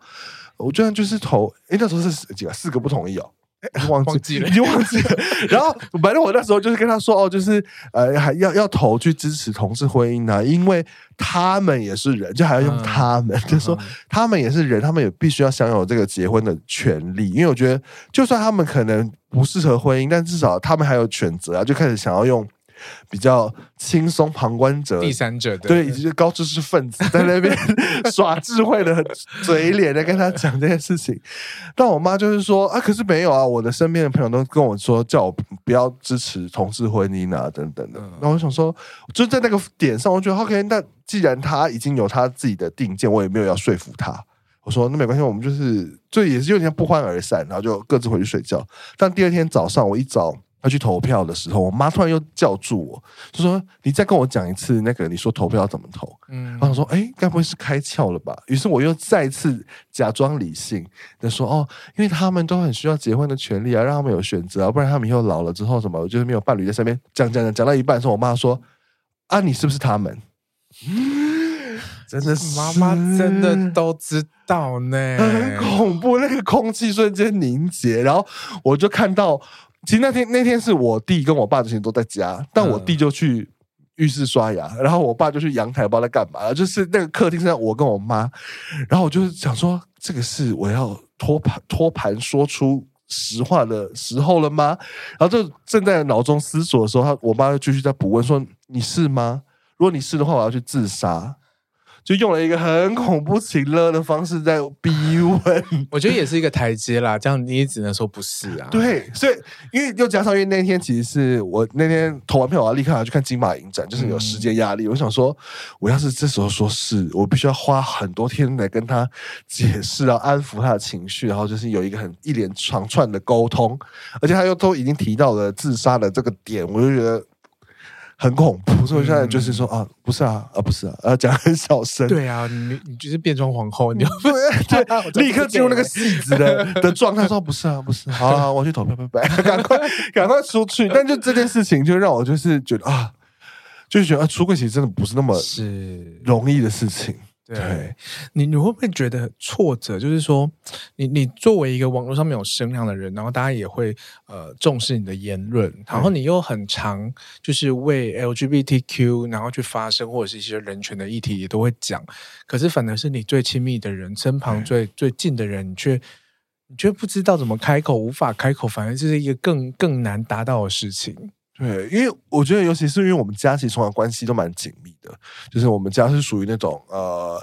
我居然就是投，哎，那时候是几个？四个不同意哦。” 忘记了，已经忘记了。然后反正我那时候就是跟他说哦，就是呃，还要要投去支持同志婚姻啊，因为他们也是人，就还要用他们，嗯、就是说他们也是人，他们也必须要享有这个结婚的权利。因为我觉得，就算他们可能不适合婚姻，但至少他们还有选择啊，就开始想要用。比较轻松，旁观者、第三者的对，以及高知识分子在那边耍智慧的嘴脸在跟他讲这件事情。但我妈就是说啊，可是没有啊，我的身边的朋友都跟我说，叫我不要支持同志婚姻啊，等等的。那、嗯、我想说，就在那个点上，我觉得 OK。那既然他已经有他自己的定见，我也没有要说服他。我说那没关系，我们就是就也是有点不欢而散，然后就各自回去睡觉。但第二天早上，我一早。要去投票的时候，我妈突然又叫住我，就说：“你再跟我讲一次，那个你说投票要怎么投？”嗯，然后我说：“哎，该不会是开窍了吧？”于是我又再次假装理性的说：“哦，因为他们都很需要结婚的权利啊，让他们有选择啊，不然他们以后老了之后什么，就是没有伴侣在身边。”讲讲讲讲到一半的时候，我妈说：“啊，你是不是他们？” 真的是妈妈真的都知道呢，很恐怖，那个空气瞬间凝结，然后我就看到。其实那天那天是我弟跟我爸之前都在家，但我弟就去浴室刷牙，然后我爸就去阳台，不知道在干嘛。就是那个客厅上，我跟我妈，然后我就是想说，这个是我要托盘托盘说出实话的时候了吗？然后就正在脑中思索的时候，他我妈就继续在补问说：“你是吗？如果你是的话，我要去自杀。”就用了一个很恐怖情乐的方式在逼问，我觉得也是一个台阶啦。这样你也只能说不是啊。对，所以因为又加上因为那天其实是我那天投完票，我要立刻要去看金马影展，就是有时间压力。嗯、我想说，我要是这时候说是，我必须要花很多天来跟他解释，然后安抚他的情绪，然后就是有一个很一连长串的沟通，而且他又都已经提到了自杀的这个点，我就觉得。很恐怖，所以我现在就是说、嗯、啊，不是啊，啊不是啊，啊讲很小声。对啊，你你就是变装皇后，你要 对，对立刻进入那个戏子的 的状态，说不是啊，不是。好，好，我去投票，拜拜，赶快赶快出去。但就这件事情，就让我就是觉得啊，就是觉得啊，出柜其实真的不是那么是容易的事情。对，你你会不会觉得挫折？就是说，你你作为一个网络上面有声量的人，然后大家也会呃重视你的言论，然后你又很常就是为 LGBTQ 然后去发声，或者是一些人权的议题也都会讲。可是反而是你最亲密的人，身旁最最近的人，你却你却不知道怎么开口，无法开口，反而这是一个更更难达到的事情。对，因为我觉得，尤其是因为我们家其实从小关系都蛮紧密的，就是我们家是属于那种呃，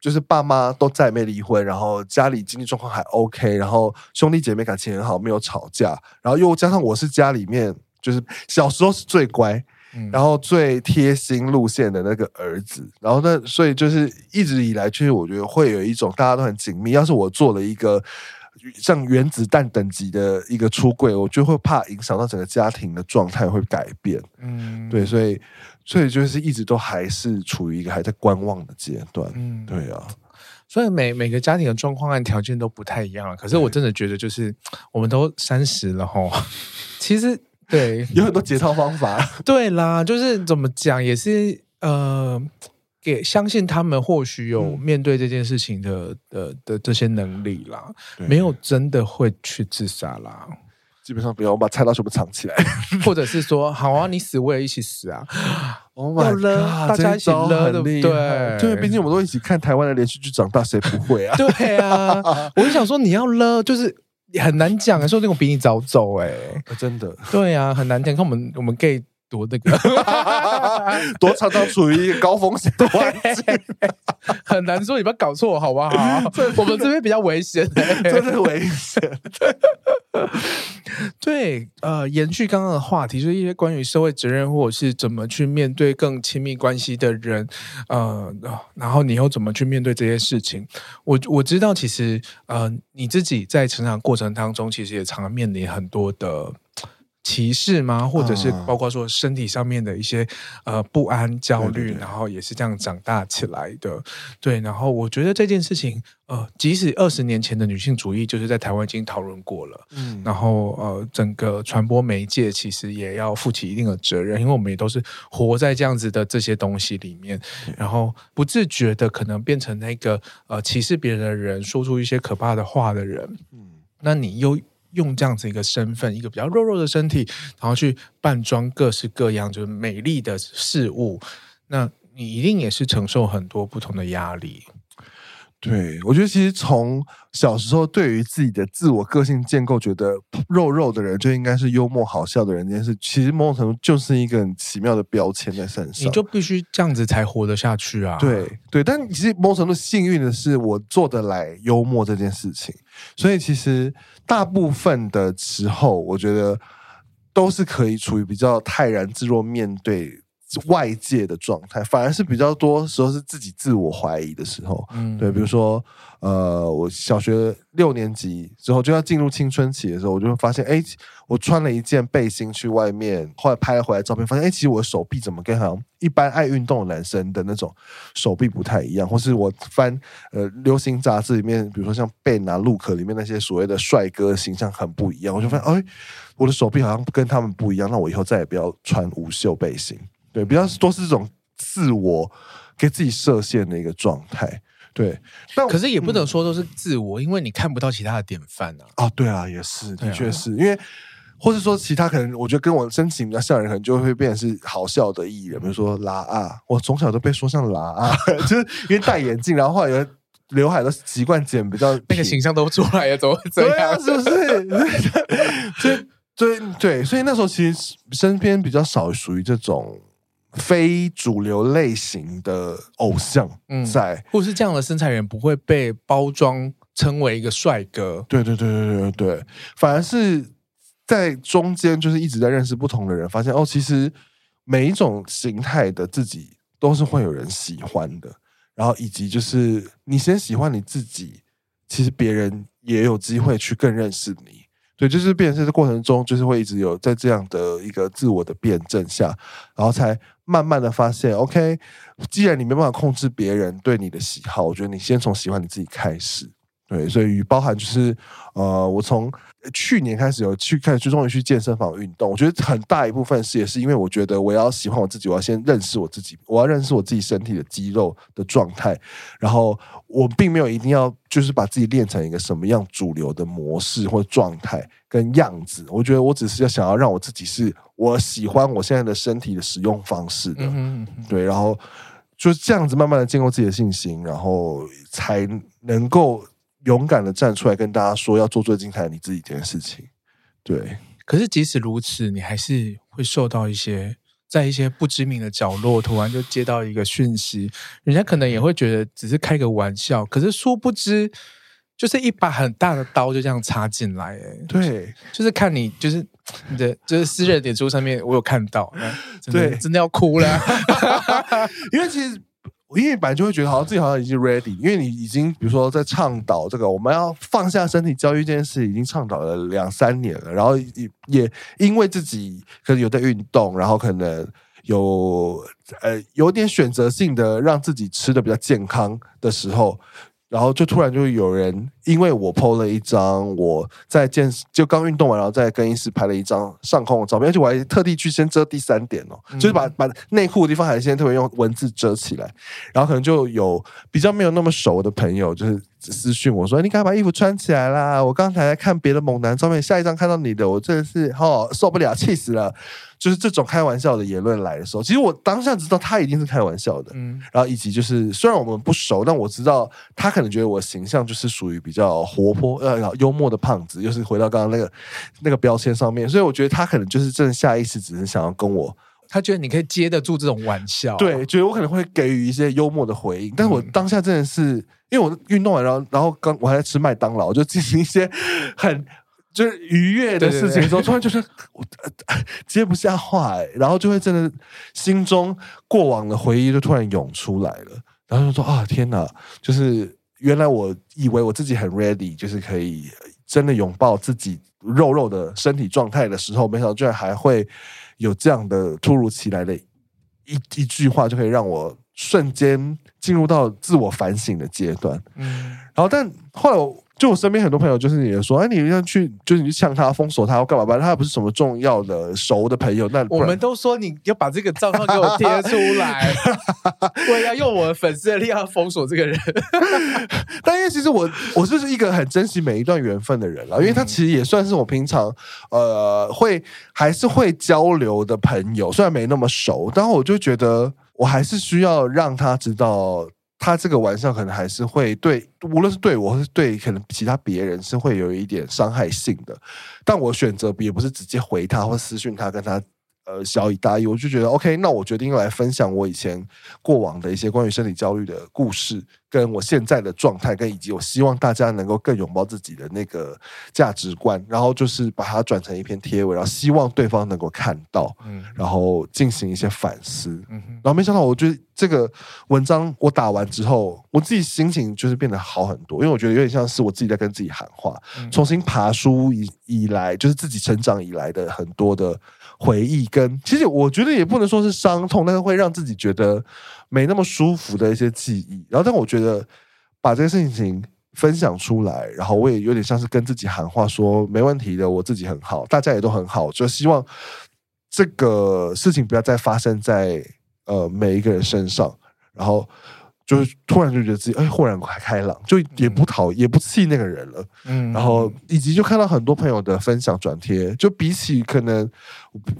就是爸妈都在没离婚，然后家里经济状况还 OK，然后兄弟姐妹感情很好，没有吵架，然后又加上我是家里面就是小时候是最乖，嗯、然后最贴心路线的那个儿子，然后那，所以就是一直以来，其实我觉得会有一种大家都很紧密。要是我做了一个。像原子弹等级的一个出柜，我就会怕影响到整个家庭的状态会改变。嗯，对，所以所以就是一直都还是处于一个还在观望的阶段。嗯，对啊，所以每每个家庭的状况和条件都不太一样。可是我真的觉得，就是我们都三十了吼，其实对 有很多解套方法。对啦，就是怎么讲也是呃。给相信他们或许有面对这件事情的、嗯、的的这些能力啦，没有真的会去自杀啦。基本上不要，我把菜刀全部藏起来，或者是说，好啊，你死我也一起死啊！哦，my god，大家一起勒，对不对？对，毕竟我们都一起看台湾的连续剧长大，谁不会啊？对啊，我就想说，你要勒，就是很难讲，说那种比你早走、欸，哎，真的，对啊，很难讲。看我们我们 gay。多那个，多常常处于一个高风险的环境，很难说，你不要搞错好不好？我们这边比较危险，真的危险。对，呃，延续刚刚的话题，就是一些关于社会责任，或者是怎么去面对更亲密关系的人，呃，然后你又怎么去面对这些事情？我我知道，其实呃，你自己在成长过程当中，其实也常常面临很多的。歧视吗？或者是包括说身体上面的一些呃不安、焦虑，对对对，然后也是这样长大起来的。对，然后我觉得这件事情，呃，即使二十年前的女性主义就是在台湾已经讨论过了，嗯，然后呃，整个传播媒介其实也要负起一定的责任，因为我们也都是活在这样子的这些东西里面，然后不自觉的可能变成那个呃歧视别人的人，说出一些可怕的话的人，嗯，那你又。用这样子一个身份，一个比较肉肉的身体，然后去扮装各式各样就是美丽的事物，那你一定也是承受很多不同的压力。对，我觉得其实从小时候对于自己的自我个性建构，觉得肉肉的人就应该是幽默好笑的人，这件事其实某种程度就是一个很奇妙的标签在身上。你就必须这样子才活得下去啊！对对，但其实某种程度幸运的是，我做得来幽默这件事情，所以其实大部分的时候，我觉得都是可以处于比较泰然自若面对。外界的状态，反而是比较多时候是自己自我怀疑的时候。嗯，对，比如说，呃，我小学六年级之后就要进入青春期的时候，我就会发现，哎，我穿了一件背心去外面，后来拍了回来照片，发现，哎，其实我的手臂怎么跟好像一般爱运动的男生的那种手臂不太一样，或是我翻呃流行杂志里面，比如说像《Ben》啊、《Look》里面那些所谓的帅哥形象很不一样，我就发现，哎，我的手臂好像跟他们不一样，那我以后再也不要穿无袖背心。对，比较多是这种自我给自己设限的一个状态。对，但可是也不能说都是自我，嗯、因为你看不到其他的典范啊。啊，对啊，也是，的确是、啊、因为，或者说其他可能，我觉得跟我身形比较像的人，可能就会变成是好笑的艺人，比如说拉啊，我从小都被说像拉啊，就是因为戴眼镜，然后后来有刘海都习惯剪比较 那个形象都出来了，怎么会这样？啊、是不是？对对对，所以那时候其实身边比较少属于这种。非主流类型的偶像在，嗯、或是这样的身材人不会被包装称为一个帅哥。对对对对对对，反而是在中间，就是一直在认识不同的人，发现哦，其实每一种形态的自己都是会有人喜欢的。然后以及就是你先喜欢你自己，其实别人也有机会去更认识你。对，就是变成这过程中，就是会一直有在这样的一个自我的辩证下，然后才。慢慢的发现，OK，既然你没办法控制别人对你的喜好，我觉得你先从喜欢你自己开始。对，所以包含就是，呃，我从去年开始有去开始去终于去健身房运动。我觉得很大一部分是也是因为我觉得我要喜欢我自己，我要先认识我自己，我要认识我自己身体的肌肉的状态。然后我并没有一定要就是把自己练成一个什么样主流的模式或状态跟样子。我觉得我只是要想要让我自己是我喜欢我现在的身体的使用方式的。嗯哼，对，然后就是这样子慢慢的建构自己的信心，然后才能够。勇敢的站出来跟大家说要做最精彩的你自己这件事情，对。可是即使如此，你还是会受到一些在一些不知名的角落，突然就接到一个讯息，人家可能也会觉得只是开个玩笑，可是殊不知。就是一把很大的刀就这样插进来，哎，对，就是看你，就是你的，就是私人脸书上面，我有看到，真的对，真的要哭了，因为其实，因为本来就会觉得好像自己好像已经 ready，因为你已经比如说在倡导这个我们要放下身体焦虑这件事，已经倡导了两三年了，然后也也因为自己可能有在运动，然后可能有呃有点选择性的让自己吃的比较健康的时候。然后就突然就有人，因为我 PO 了一张我在健就刚运动完，然后在更衣室拍了一张上空的照片，而且我还特地去先遮第三点哦，嗯、就是把把内裤的地方还先特别用文字遮起来，然后可能就有比较没有那么熟的朋友就是私讯我说：“你赶快把衣服穿起来啦！我刚才在看别的猛男照片，下一张看到你的，我真的是哦受不了，气死了。”就是这种开玩笑的言论来的时候，其实我当下知道他一定是开玩笑的，嗯，然后以及就是虽然我们不熟，但我知道他可能觉得我形象就是属于比较活泼呃幽默的胖子，又是回到刚刚那个那个标签上面，所以我觉得他可能就是真的下意识只是想要跟我，他觉得你可以接得住这种玩笑，对，觉得我可能会给予一些幽默的回应，但是我当下真的是因为我运动完，然后然后刚我还在吃麦当劳，就进行一些很。就是愉悦的事情的时候，突然就是我接不下话哎，然后就会真的心中过往的回忆就突然涌出来了，然后就说啊天哪，就是原来我以为我自己很 ready，就是可以真的拥抱自己肉肉的身体状态的时候，没想到居然还会有这样的突如其来的一一句话，就可以让我瞬间进入到自我反省的阶段。嗯，然后但后来我。就我身边很多朋友，就是也说，哎，你要去，就是你去呛他、封锁他，要干嘛？反正他又不是什么重要的熟的朋友。那我们都说你要把这个账号给我贴出来，我也要用我的粉丝的力量封锁这个人。但因为其实我我就是一个很珍惜每一段缘分的人了，因为他其实也算是我平常呃会还是会交流的朋友，虽然没那么熟，但我就觉得我还是需要让他知道。他这个玩笑可能还是会对，无论是对我，还是对可能其他别人，是会有一点伤害性的。但我选择也不是直接回他或私讯他，跟他。呃，小以大义，我就觉得 OK，那我决定要来分享我以前过往的一些关于身体焦虑的故事，跟我现在的状态，跟以及我希望大家能够更拥抱自己的那个价值观，然后就是把它转成一篇贴文，然后希望对方能够看到，嗯，然后进行一些反思，嗯哼，然后没想到，我觉得这个文章我打完之后，我自己心情就是变得好很多，因为我觉得有点像是我自己在跟自己喊话，重新爬书以以来，就是自己成长以来的很多的。回忆跟其实我觉得也不能说是伤痛，但是会让自己觉得没那么舒服的一些记忆。然后，但我觉得把这个事情分享出来，然后我也有点像是跟自己喊话，说没问题的，我自己很好，大家也都很好，就希望这个事情不要再发生在呃每一个人身上。然后。就是突然就觉得自己哎，豁然开开朗，就也不讨、嗯、也不气那个人了。嗯，然后以及就看到很多朋友的分享转贴，就比起可能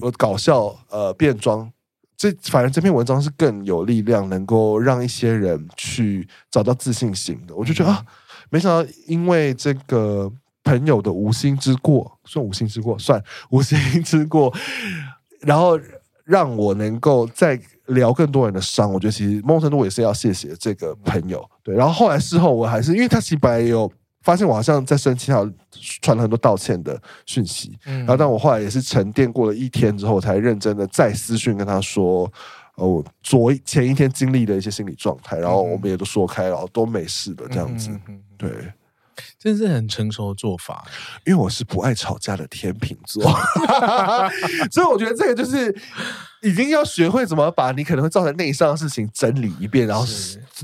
我搞笑呃变装，这反而这篇文章是更有力量，能够让一些人去找到自信心的。我就觉得、嗯、啊，没想到因为这个朋友的无心之过，算无心之过，算无心之过，然后让我能够在。聊更多人的伤，我觉得其实某种程度我也是要谢谢这个朋友。对，然后后来事后我还是因为他其实本来也有发现我好像在生气，他传了很多道歉的讯息。嗯，然后但我后来也是沉淀过了一天之后，我才认真的再私讯跟他说，哦，昨前一天经历的一些心理状态，然后我们也都说开了，然后都没事的这样子。对。这是很成熟的做法，因为我是不爱吵架的天秤座，所以我觉得这个就是已经要学会怎么把你可能会造成内伤的事情整理一遍，然后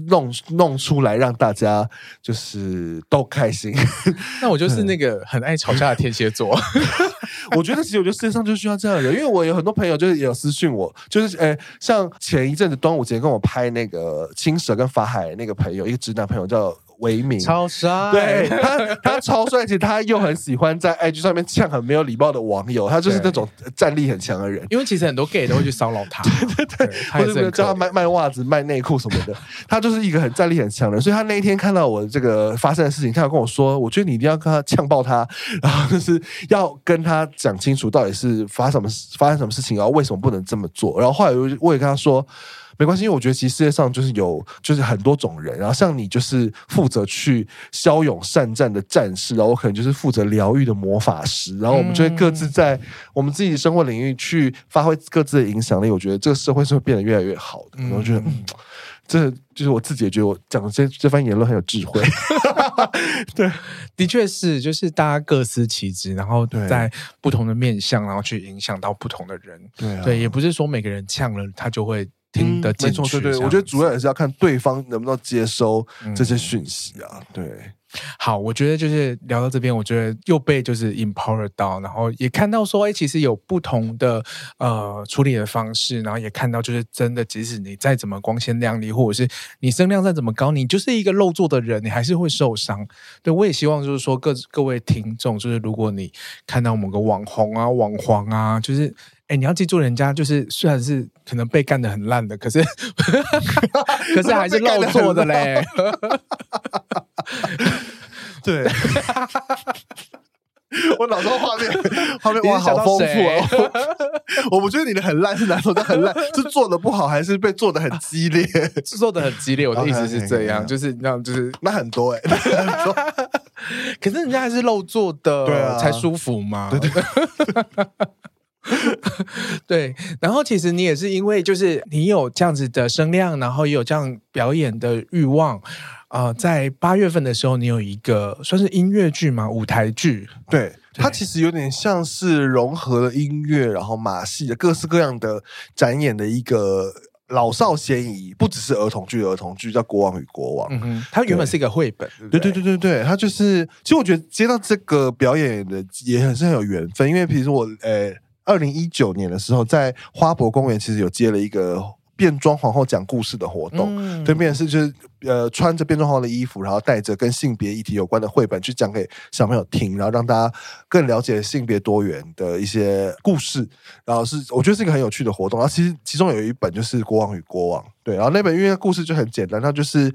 弄弄出来让大家就是都开心。那我就是那个很爱吵架的天蝎座。我觉得其实我觉得世界上就需要这样的人，因为我有很多朋友就是也有私讯我，就是诶，像前一阵子端午节跟我拍那个青蛇跟法海那个朋友，一个直男朋友叫。为名，超帅。对他，他超帅，而且他又很喜欢在 IG 上面呛很没有礼貌的网友，他就是那种战力很强的人。因为其实很多 gay 都会去骚扰他，对 对对，或者叫他卖卖袜子、卖内裤什么的，他就是一个很战力很强的人。所以他那一天看到我这个发生的事情，他要跟我说，我觉得你一定要跟他呛爆他，然后就是要跟他讲清楚到底是发什么发生什么事情，然后为什么不能这么做。然后后来我也跟他说。没关系，因为我觉得其实世界上就是有，就是很多种人。然后像你就是负责去骁勇善战的战士，然后我可能就是负责疗愈的魔法师。然后我们就会各自在我们自己的生活领域去发挥各自的影响力。我觉得这个社会是会变得越来越好的。然后我觉得，嗯，这就是我自己也觉得我讲的这这番言论很有智慧。对，的确是，就是大家各司其职，然后在不同的面向，然后去影响到不同的人。对啊，对，也不是说每个人呛了他就会。听得进去，没错，对对，我觉得主要也是要看对方能不能接收这些讯息啊。对，好，我觉得就是聊到这边，我觉得又被就是 empower 到，然后也看到说，哎，其实有不同的呃处理的方式，然后也看到就是真的，即使你再怎么光鲜亮丽，或者是你声量再怎么高，你就是一个漏做的人，你还是会受伤。对，我也希望就是说各各位听众，就是如果你看到某个网红啊、网黄啊，就是。哎，你要记住，人家就是虽然是可能被干的很烂的，可是 可是还是肉做的嘞。对，我脑中画面画面哇，好丰富啊！我不觉得你的很烂是哪种的很烂，是做的不好，还是被做的很激烈？是 做的很激烈。我的意思是这样，就是那样，就是那很多哎，可是人家还是漏做的，对啊，才舒服嘛。对对。对，然后其实你也是因为就是你有这样子的声量，然后也有这样表演的欲望啊、呃，在八月份的时候，你有一个算是音乐剧嘛，舞台剧。对，它其实有点像是融合了音乐，然后马戏的各式各样的展演的一个老少咸宜，不只是儿童剧，儿童剧叫《国王与国王》。嗯哼，它原本是一个绘本，对对对对对，它就是。其实我觉得接到这个表演的也很是很有缘分，因为比如说我呃。二零一九年的时候，在花博公园其实有接了一个变装皇后讲故事的活动，嗯、对面是就是呃穿着变装皇后的衣服，然后带着跟性别议题有关的绘本去讲给小朋友听，然后让大家更了解性别多元的一些故事，然后是我觉得是一个很有趣的活动。然后其实其中有一本就是《国王与国王》，对，然后那本因为故事就很简单，它就是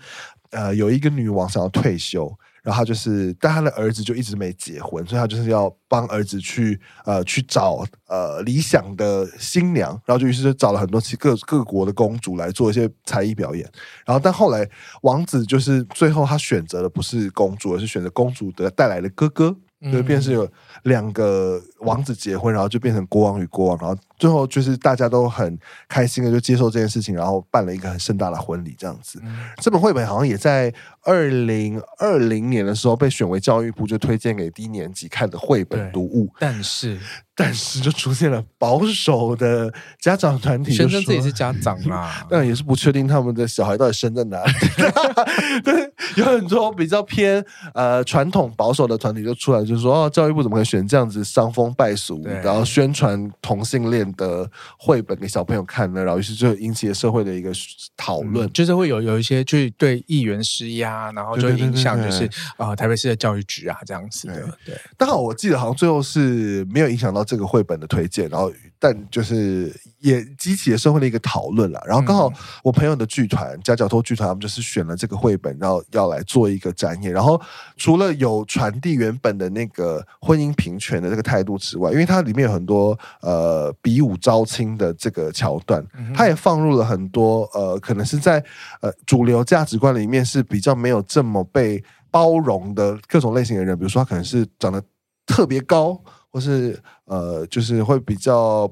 呃有一个女王想要退休。然后他就是，但他的儿子就一直没结婚，所以他就是要帮儿子去呃去找呃理想的新娘，然后就于是就找了很多其各各国的公主来做一些才艺表演。然后但后来王子就是最后他选择的不是公主，而是选择公主的带来的哥哥。就变成是有两个王子结婚，然后就变成国王与国王，然后最后就是大家都很开心的就接受这件事情，然后办了一个很盛大的婚礼这样子。嗯、这本绘本好像也在二零二零年的时候被选为教育部就推荐给低年级看的绘本读物，但是。但是就出现了保守的家长团体，宣称自己是家长啦，但也是不确定他们的小孩到底生在哪里。对，有很多比较偏呃传统保守的团体就出来，就是说哦，教育部怎么可以选这样子伤风败俗，然后宣传同性恋的绘本给小朋友看呢？然后于是就引起了社会的一个讨论，嗯、就是会有有一些去对议员施压，然后就影响就是呃台北市的教育局啊这样子的。对，但好我记得好像最后是没有影响到。这个绘本的推荐，然后但就是也激起了社会的一个讨论了。然后刚好我朋友的剧团夹角托剧团，他们就是选了这个绘本，然后要来做一个展演。然后除了有传递原本的那个婚姻平权的这个态度之外，因为它里面有很多呃比武招亲的这个桥段，它也放入了很多呃可能是在呃主流价值观里面是比较没有这么被包容的各种类型的人，比如说他可能是长得特别高。或是呃，就是会比较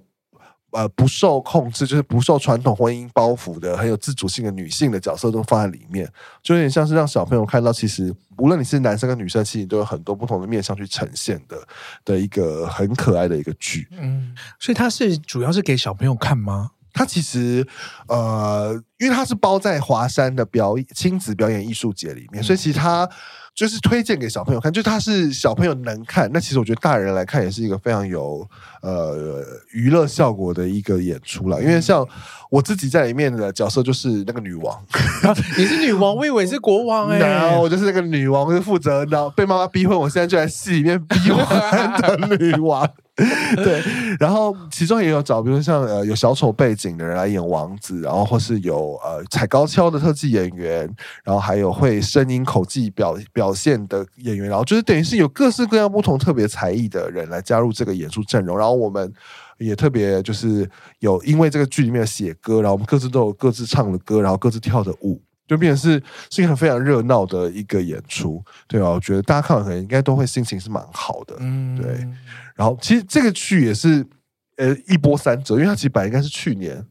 呃不受控制，就是不受传统婚姻包袱的，很有自主性的女性的角色都放在里面，就有点像是让小朋友看到，其实无论你是男生跟女生，其实都有很多不同的面向去呈现的的一个很可爱的一个剧。嗯，所以它是主要是给小朋友看吗？它其实呃，因为它是包在华山的表演亲子表演艺术节里面，所以其实它。就是推荐给小朋友看，就它是小朋友能看。那其实我觉得大人来看也是一个非常有呃娱乐效果的一个演出了。因为像我自己在里面的角色就是那个女王，啊、你是女王，我以为是国王哎、欸。然后我就是那个女王，就负责然后被妈妈逼婚，我现在就在戏里面逼婚的女王。对，然后其中也有找，比如像呃有小丑背景的人来演王子，然后或是有呃踩高跷的特技演员，然后还有会声音口技表表现的演员，然后就是等于是有各式各样不同特别才艺的人来加入这个演出阵容，然后我们也特别就是有因为这个剧里面写歌，然后我们各自都有各自唱的歌，然后各自跳的舞。就变成是是一个非常热闹的一个演出，对啊，我觉得大家看完可能应该都会心情是蛮好的，嗯，对。然后其实这个剧也是呃一波三折，因为它其实本来应该是去年。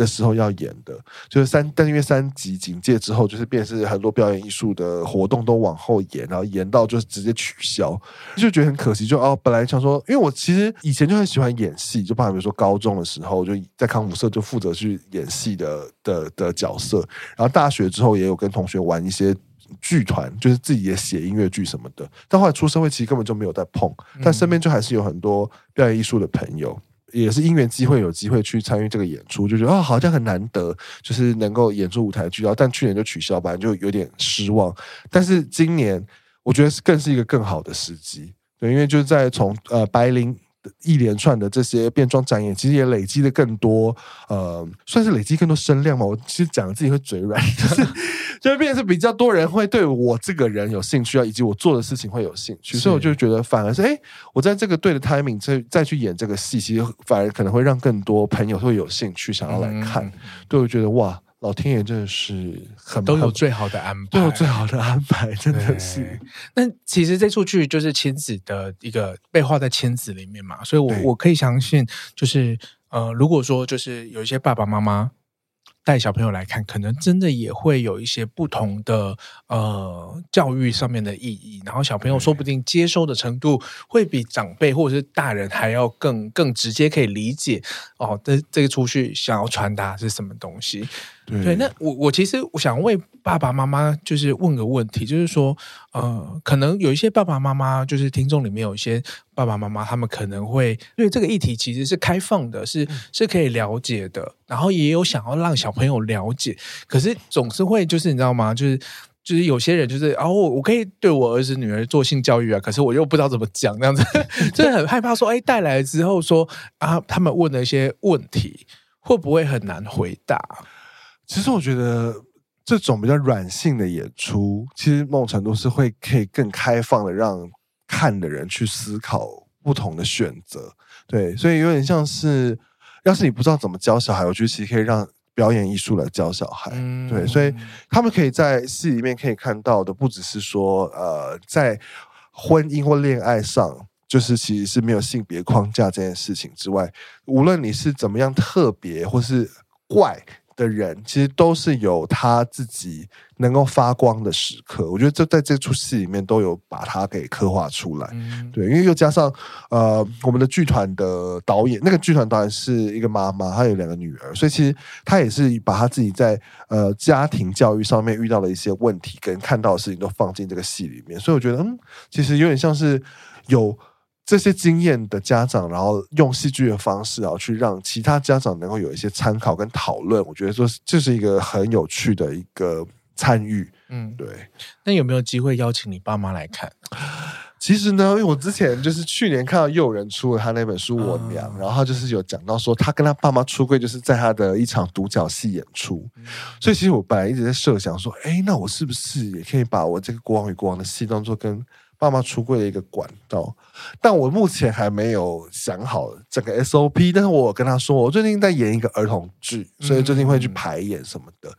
的时候要演的，就是三，但因为三级警戒之后，就是变成是很多表演艺术的活动都往后延，然后延到就是直接取消，就觉得很可惜。就哦，本来想说，因为我其实以前就很喜欢演戏，就包括比如说高中的时候，就在康复社就负责去演戏的的的角色，然后大学之后也有跟同学玩一些剧团，就是自己也写音乐剧什么的。但后来出社会，其实根本就没有再碰，但身边就还是有很多表演艺术的朋友。也是因缘机会，有机会去参与这个演出，就觉得啊、哦，好像很难得，就是能够演出舞台剧，但去年就取消，本来就有点失望。但是今年，我觉得更是一个更好的时机，对，因为就是在从呃白领。一连串的这些变装展演，其实也累积的更多，呃，算是累积更多声量嘛。我其实讲的自己会嘴软，就是就会变成是比较多人会对我这个人有兴趣啊，以及我做的事情会有兴趣，所以我就觉得反而是，哎，我在这个对的 timing 再再去演这个戏，其实反而可能会让更多朋友会有兴趣想要来看，嗯、对我觉得哇。老天爷真的是很都有最好的安排，都有最好的安排，真的是。那其实这出剧就是亲子的一个被画在亲子里面嘛，所以我我可以相信，就是呃，如果说就是有一些爸爸妈妈。带小朋友来看，可能真的也会有一些不同的呃教育上面的意义，然后小朋友说不定接收的程度会比长辈或者是大人还要更更直接可以理解哦，这这个出去想要传达是什么东西。对，对，那我我其实我想为爸爸妈妈就是问个问题，就是说，呃，可能有一些爸爸妈妈，就是听众里面有一些爸爸妈妈，他们可能会对这个议题其实是开放的，是是可以了解的，然后也有想要让小朋友了解，可是总是会就是你知道吗？就是就是有些人就是哦，我可以对我儿子女儿做性教育啊，可是我又不知道怎么讲，这样子，真的很害怕说，哎，带来之后说啊，他们问的一些问题会不会很难回答？其实我觉得这种比较软性的演出，其实某种程度是会可以更开放的，让看的人去思考不同的选择。对，所以有点像是，要是你不知道怎么教小孩，我觉得其实可以让表演艺术来教小孩。对，所以他们可以在戏里面可以看到的，不只是说，呃，在婚姻或恋爱上，就是其实是没有性别框架这件事情之外，无论你是怎么样特别或是怪。的人其实都是有他自己能够发光的时刻，我觉得这在这出戏里面都有把它给刻画出来。嗯、对，因为又加上呃，我们的剧团的导演，那个剧团导演是一个妈妈，她有两个女儿，所以其实她也是把她自己在呃家庭教育上面遇到的一些问题跟看到的事情都放进这个戏里面，所以我觉得嗯，其实有点像是有。这些经验的家长，然后用戏剧的方式，然后去让其他家长能够有一些参考跟讨论，我觉得说这是一个很有趣的一个参与。嗯，对。那有没有机会邀请你爸妈来看？其实呢，因为我之前就是去年看到又仁出了他那本书《我娘》，嗯，然后他就是有讲到说他跟他爸妈出柜，就是在他的一场独角戏演出。嗯，所以其实我本来一直在设想说，哎，那我是不是也可以把我这个《国王与国王》的戏当做跟爸妈出柜的一个管道，但我目前还没有想好整个 SOP。但是我跟他说，我最近在演一个儿童剧，所以最近会去排演什么的。嗯、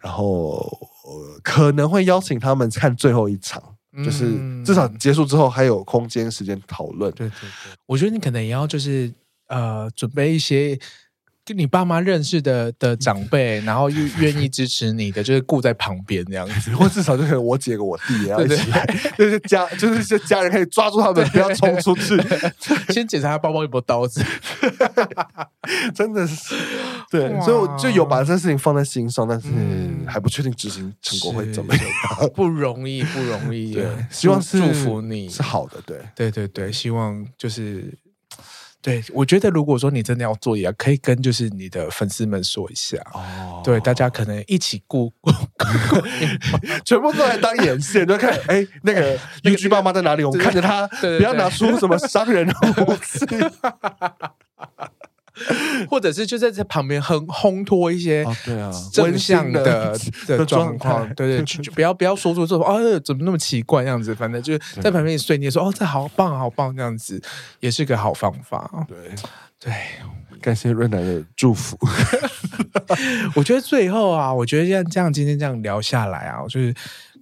然后、呃、可能会邀请他们看最后一场，嗯、就是至少结束之后还有空间时间讨论。对对对，我觉得你可能也要就是呃准备一些跟你爸妈认识的的长辈，然后又愿意支持你的，就是顾在旁边这样子，或至少就可能我姐跟我弟也要一起来，就是家就是这家人可以抓住他们，不要冲出去，先检查他包包有没有刀子，真的是。对，所以我就有把这件事情放在心上，但是还不确定执行成果会怎么样，不容易，不容易，对，希望祝福你。是好的，对，对对对，希望就是。对，我觉得如果说你真的要做，也可以跟就是你的粉丝们说一下哦。对，大家可能一起过，全部都来当眼线，就看哎，那个邻居爸妈在哪里？我们看着他，不要拿出什么伤人的武器。或者是就在这旁边烘烘托一些对啊正向的的 状况，对对，就不要不要说出这种哦，怎么那么奇怪这样子，反正就是在旁边碎念说哦，这好棒好棒这样子，也是个好方法。对对，感谢润男的祝福。我觉得最后啊，我觉得像这样今天这样聊下来啊，就是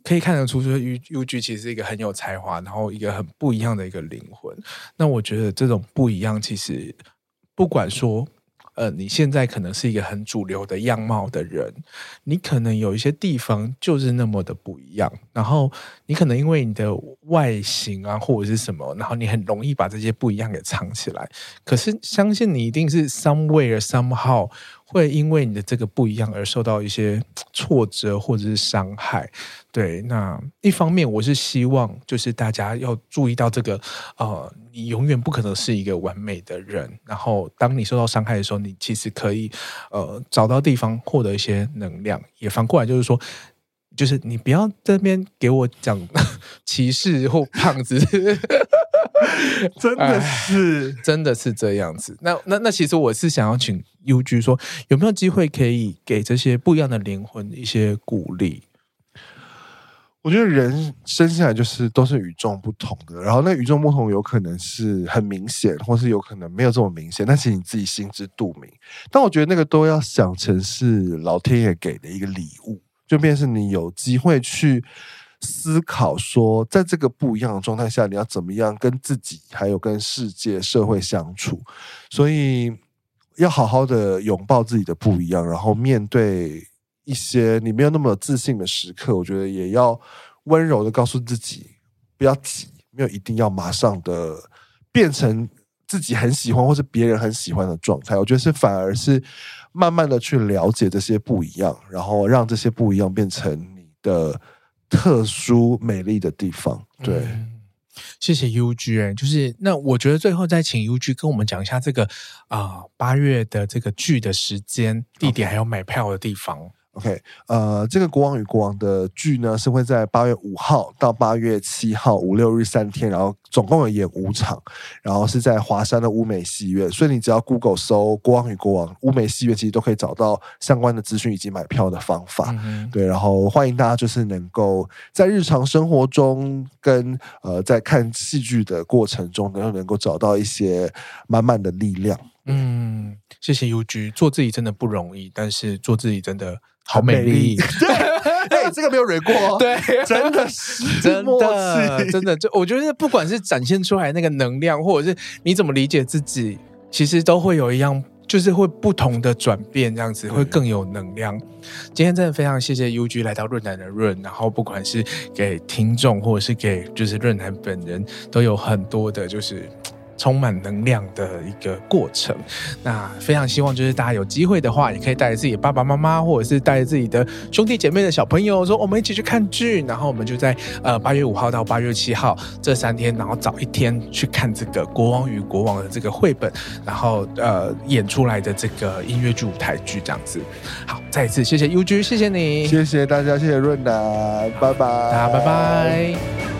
可以看得出，说 UG 其实是一个很有才华，然后一个很不一样的一个灵魂。那我觉得这种不一样，其实。不管说，呃，你现在可能是一个很主流的样貌的人，你可能有一些地方就是那么的不一样，然后你可能因为你的外形啊或者是什么，然后你很容易把这些不一样给藏起来。可是相信你一定是 somewhere somehow。会因为你的这个不一样而受到一些挫折或者是伤害，对。那一方面，我是希望就是大家要注意到这个，呃，你永远不可能是一个完美的人。然后，当你受到伤害的时候，你其实可以呃找到地方获得一些能量。也反过来就是说，就是你不要在那边给我讲 歧视或胖子。真的是，真的是这样子。那那那，其实我是想要请 UG 说，有没有机会可以给这些不一样的灵魂一些鼓励？我觉得人生下来就是都是与众不同的，然后那与众不同有可能是很明显，或是有可能没有这么明显，但是你自己心知肚明。但我觉得那个都要想成是老天爷给的一个礼物，就变成是你有机会去。思考说，在这个不一样的状态下，你要怎么样跟自己还有跟世界社会相处？所以要好好的拥抱自己的不一样，然后面对一些你没有那么自信的时刻，我觉得也要温柔的告诉自己，不要急，没有一定要马上的变成自己很喜欢或是别人很喜欢的状态。我觉得是反而是慢慢的去了解这些不一样，然后让这些不一样变成你的。特殊美丽的地方，对，嗯、谢谢 UG 哎，就是那我觉得最后再请 UG 跟我们讲一下这个啊八、呃、月的这个剧的时间、地点还有买票的地方。OK，呃，这个《国王与国王》的剧呢是会在八月五号到八月七号五六日三天，然后总共有演五场，然后是在华山的乌美戏院，所以你只要 Google 搜《国王与国王》乌美戏院，其实都可以找到相关的资讯以及买票的方法。嗯、对，然后欢迎大家就是能够在日常生活中跟呃在看戏剧的过程中，能够能够找到一些满满的力量。嗯，谢谢 UG，做自己真的不容易，但是做自己真的。好美丽，对，这个没有蕊过，对，真的是真的，真的，就我觉得，不管是展现出来那个能量，或者是你怎么理解自己，其实都会有一样，就是会不同的转变，这样子会更有能量。今天真的非常谢谢 UG 来到润男的润，然后不管是给听众，或者是给就是润男本人，都有很多的，就是。充满能量的一个过程，那非常希望就是大家有机会的话，也可以带着自己爸爸妈妈，或者是带着自己的兄弟姐妹的小朋友，说我们一起去看剧，然后我们就在呃八月五号到八月七号这三天，然后早一天去看这个《国王与国王》的这个绘本，然后呃演出来的这个音乐剧舞台剧这样子。好，再一次谢谢 UG，谢谢你，谢谢大家，谢谢润达，拜拜，大家拜拜。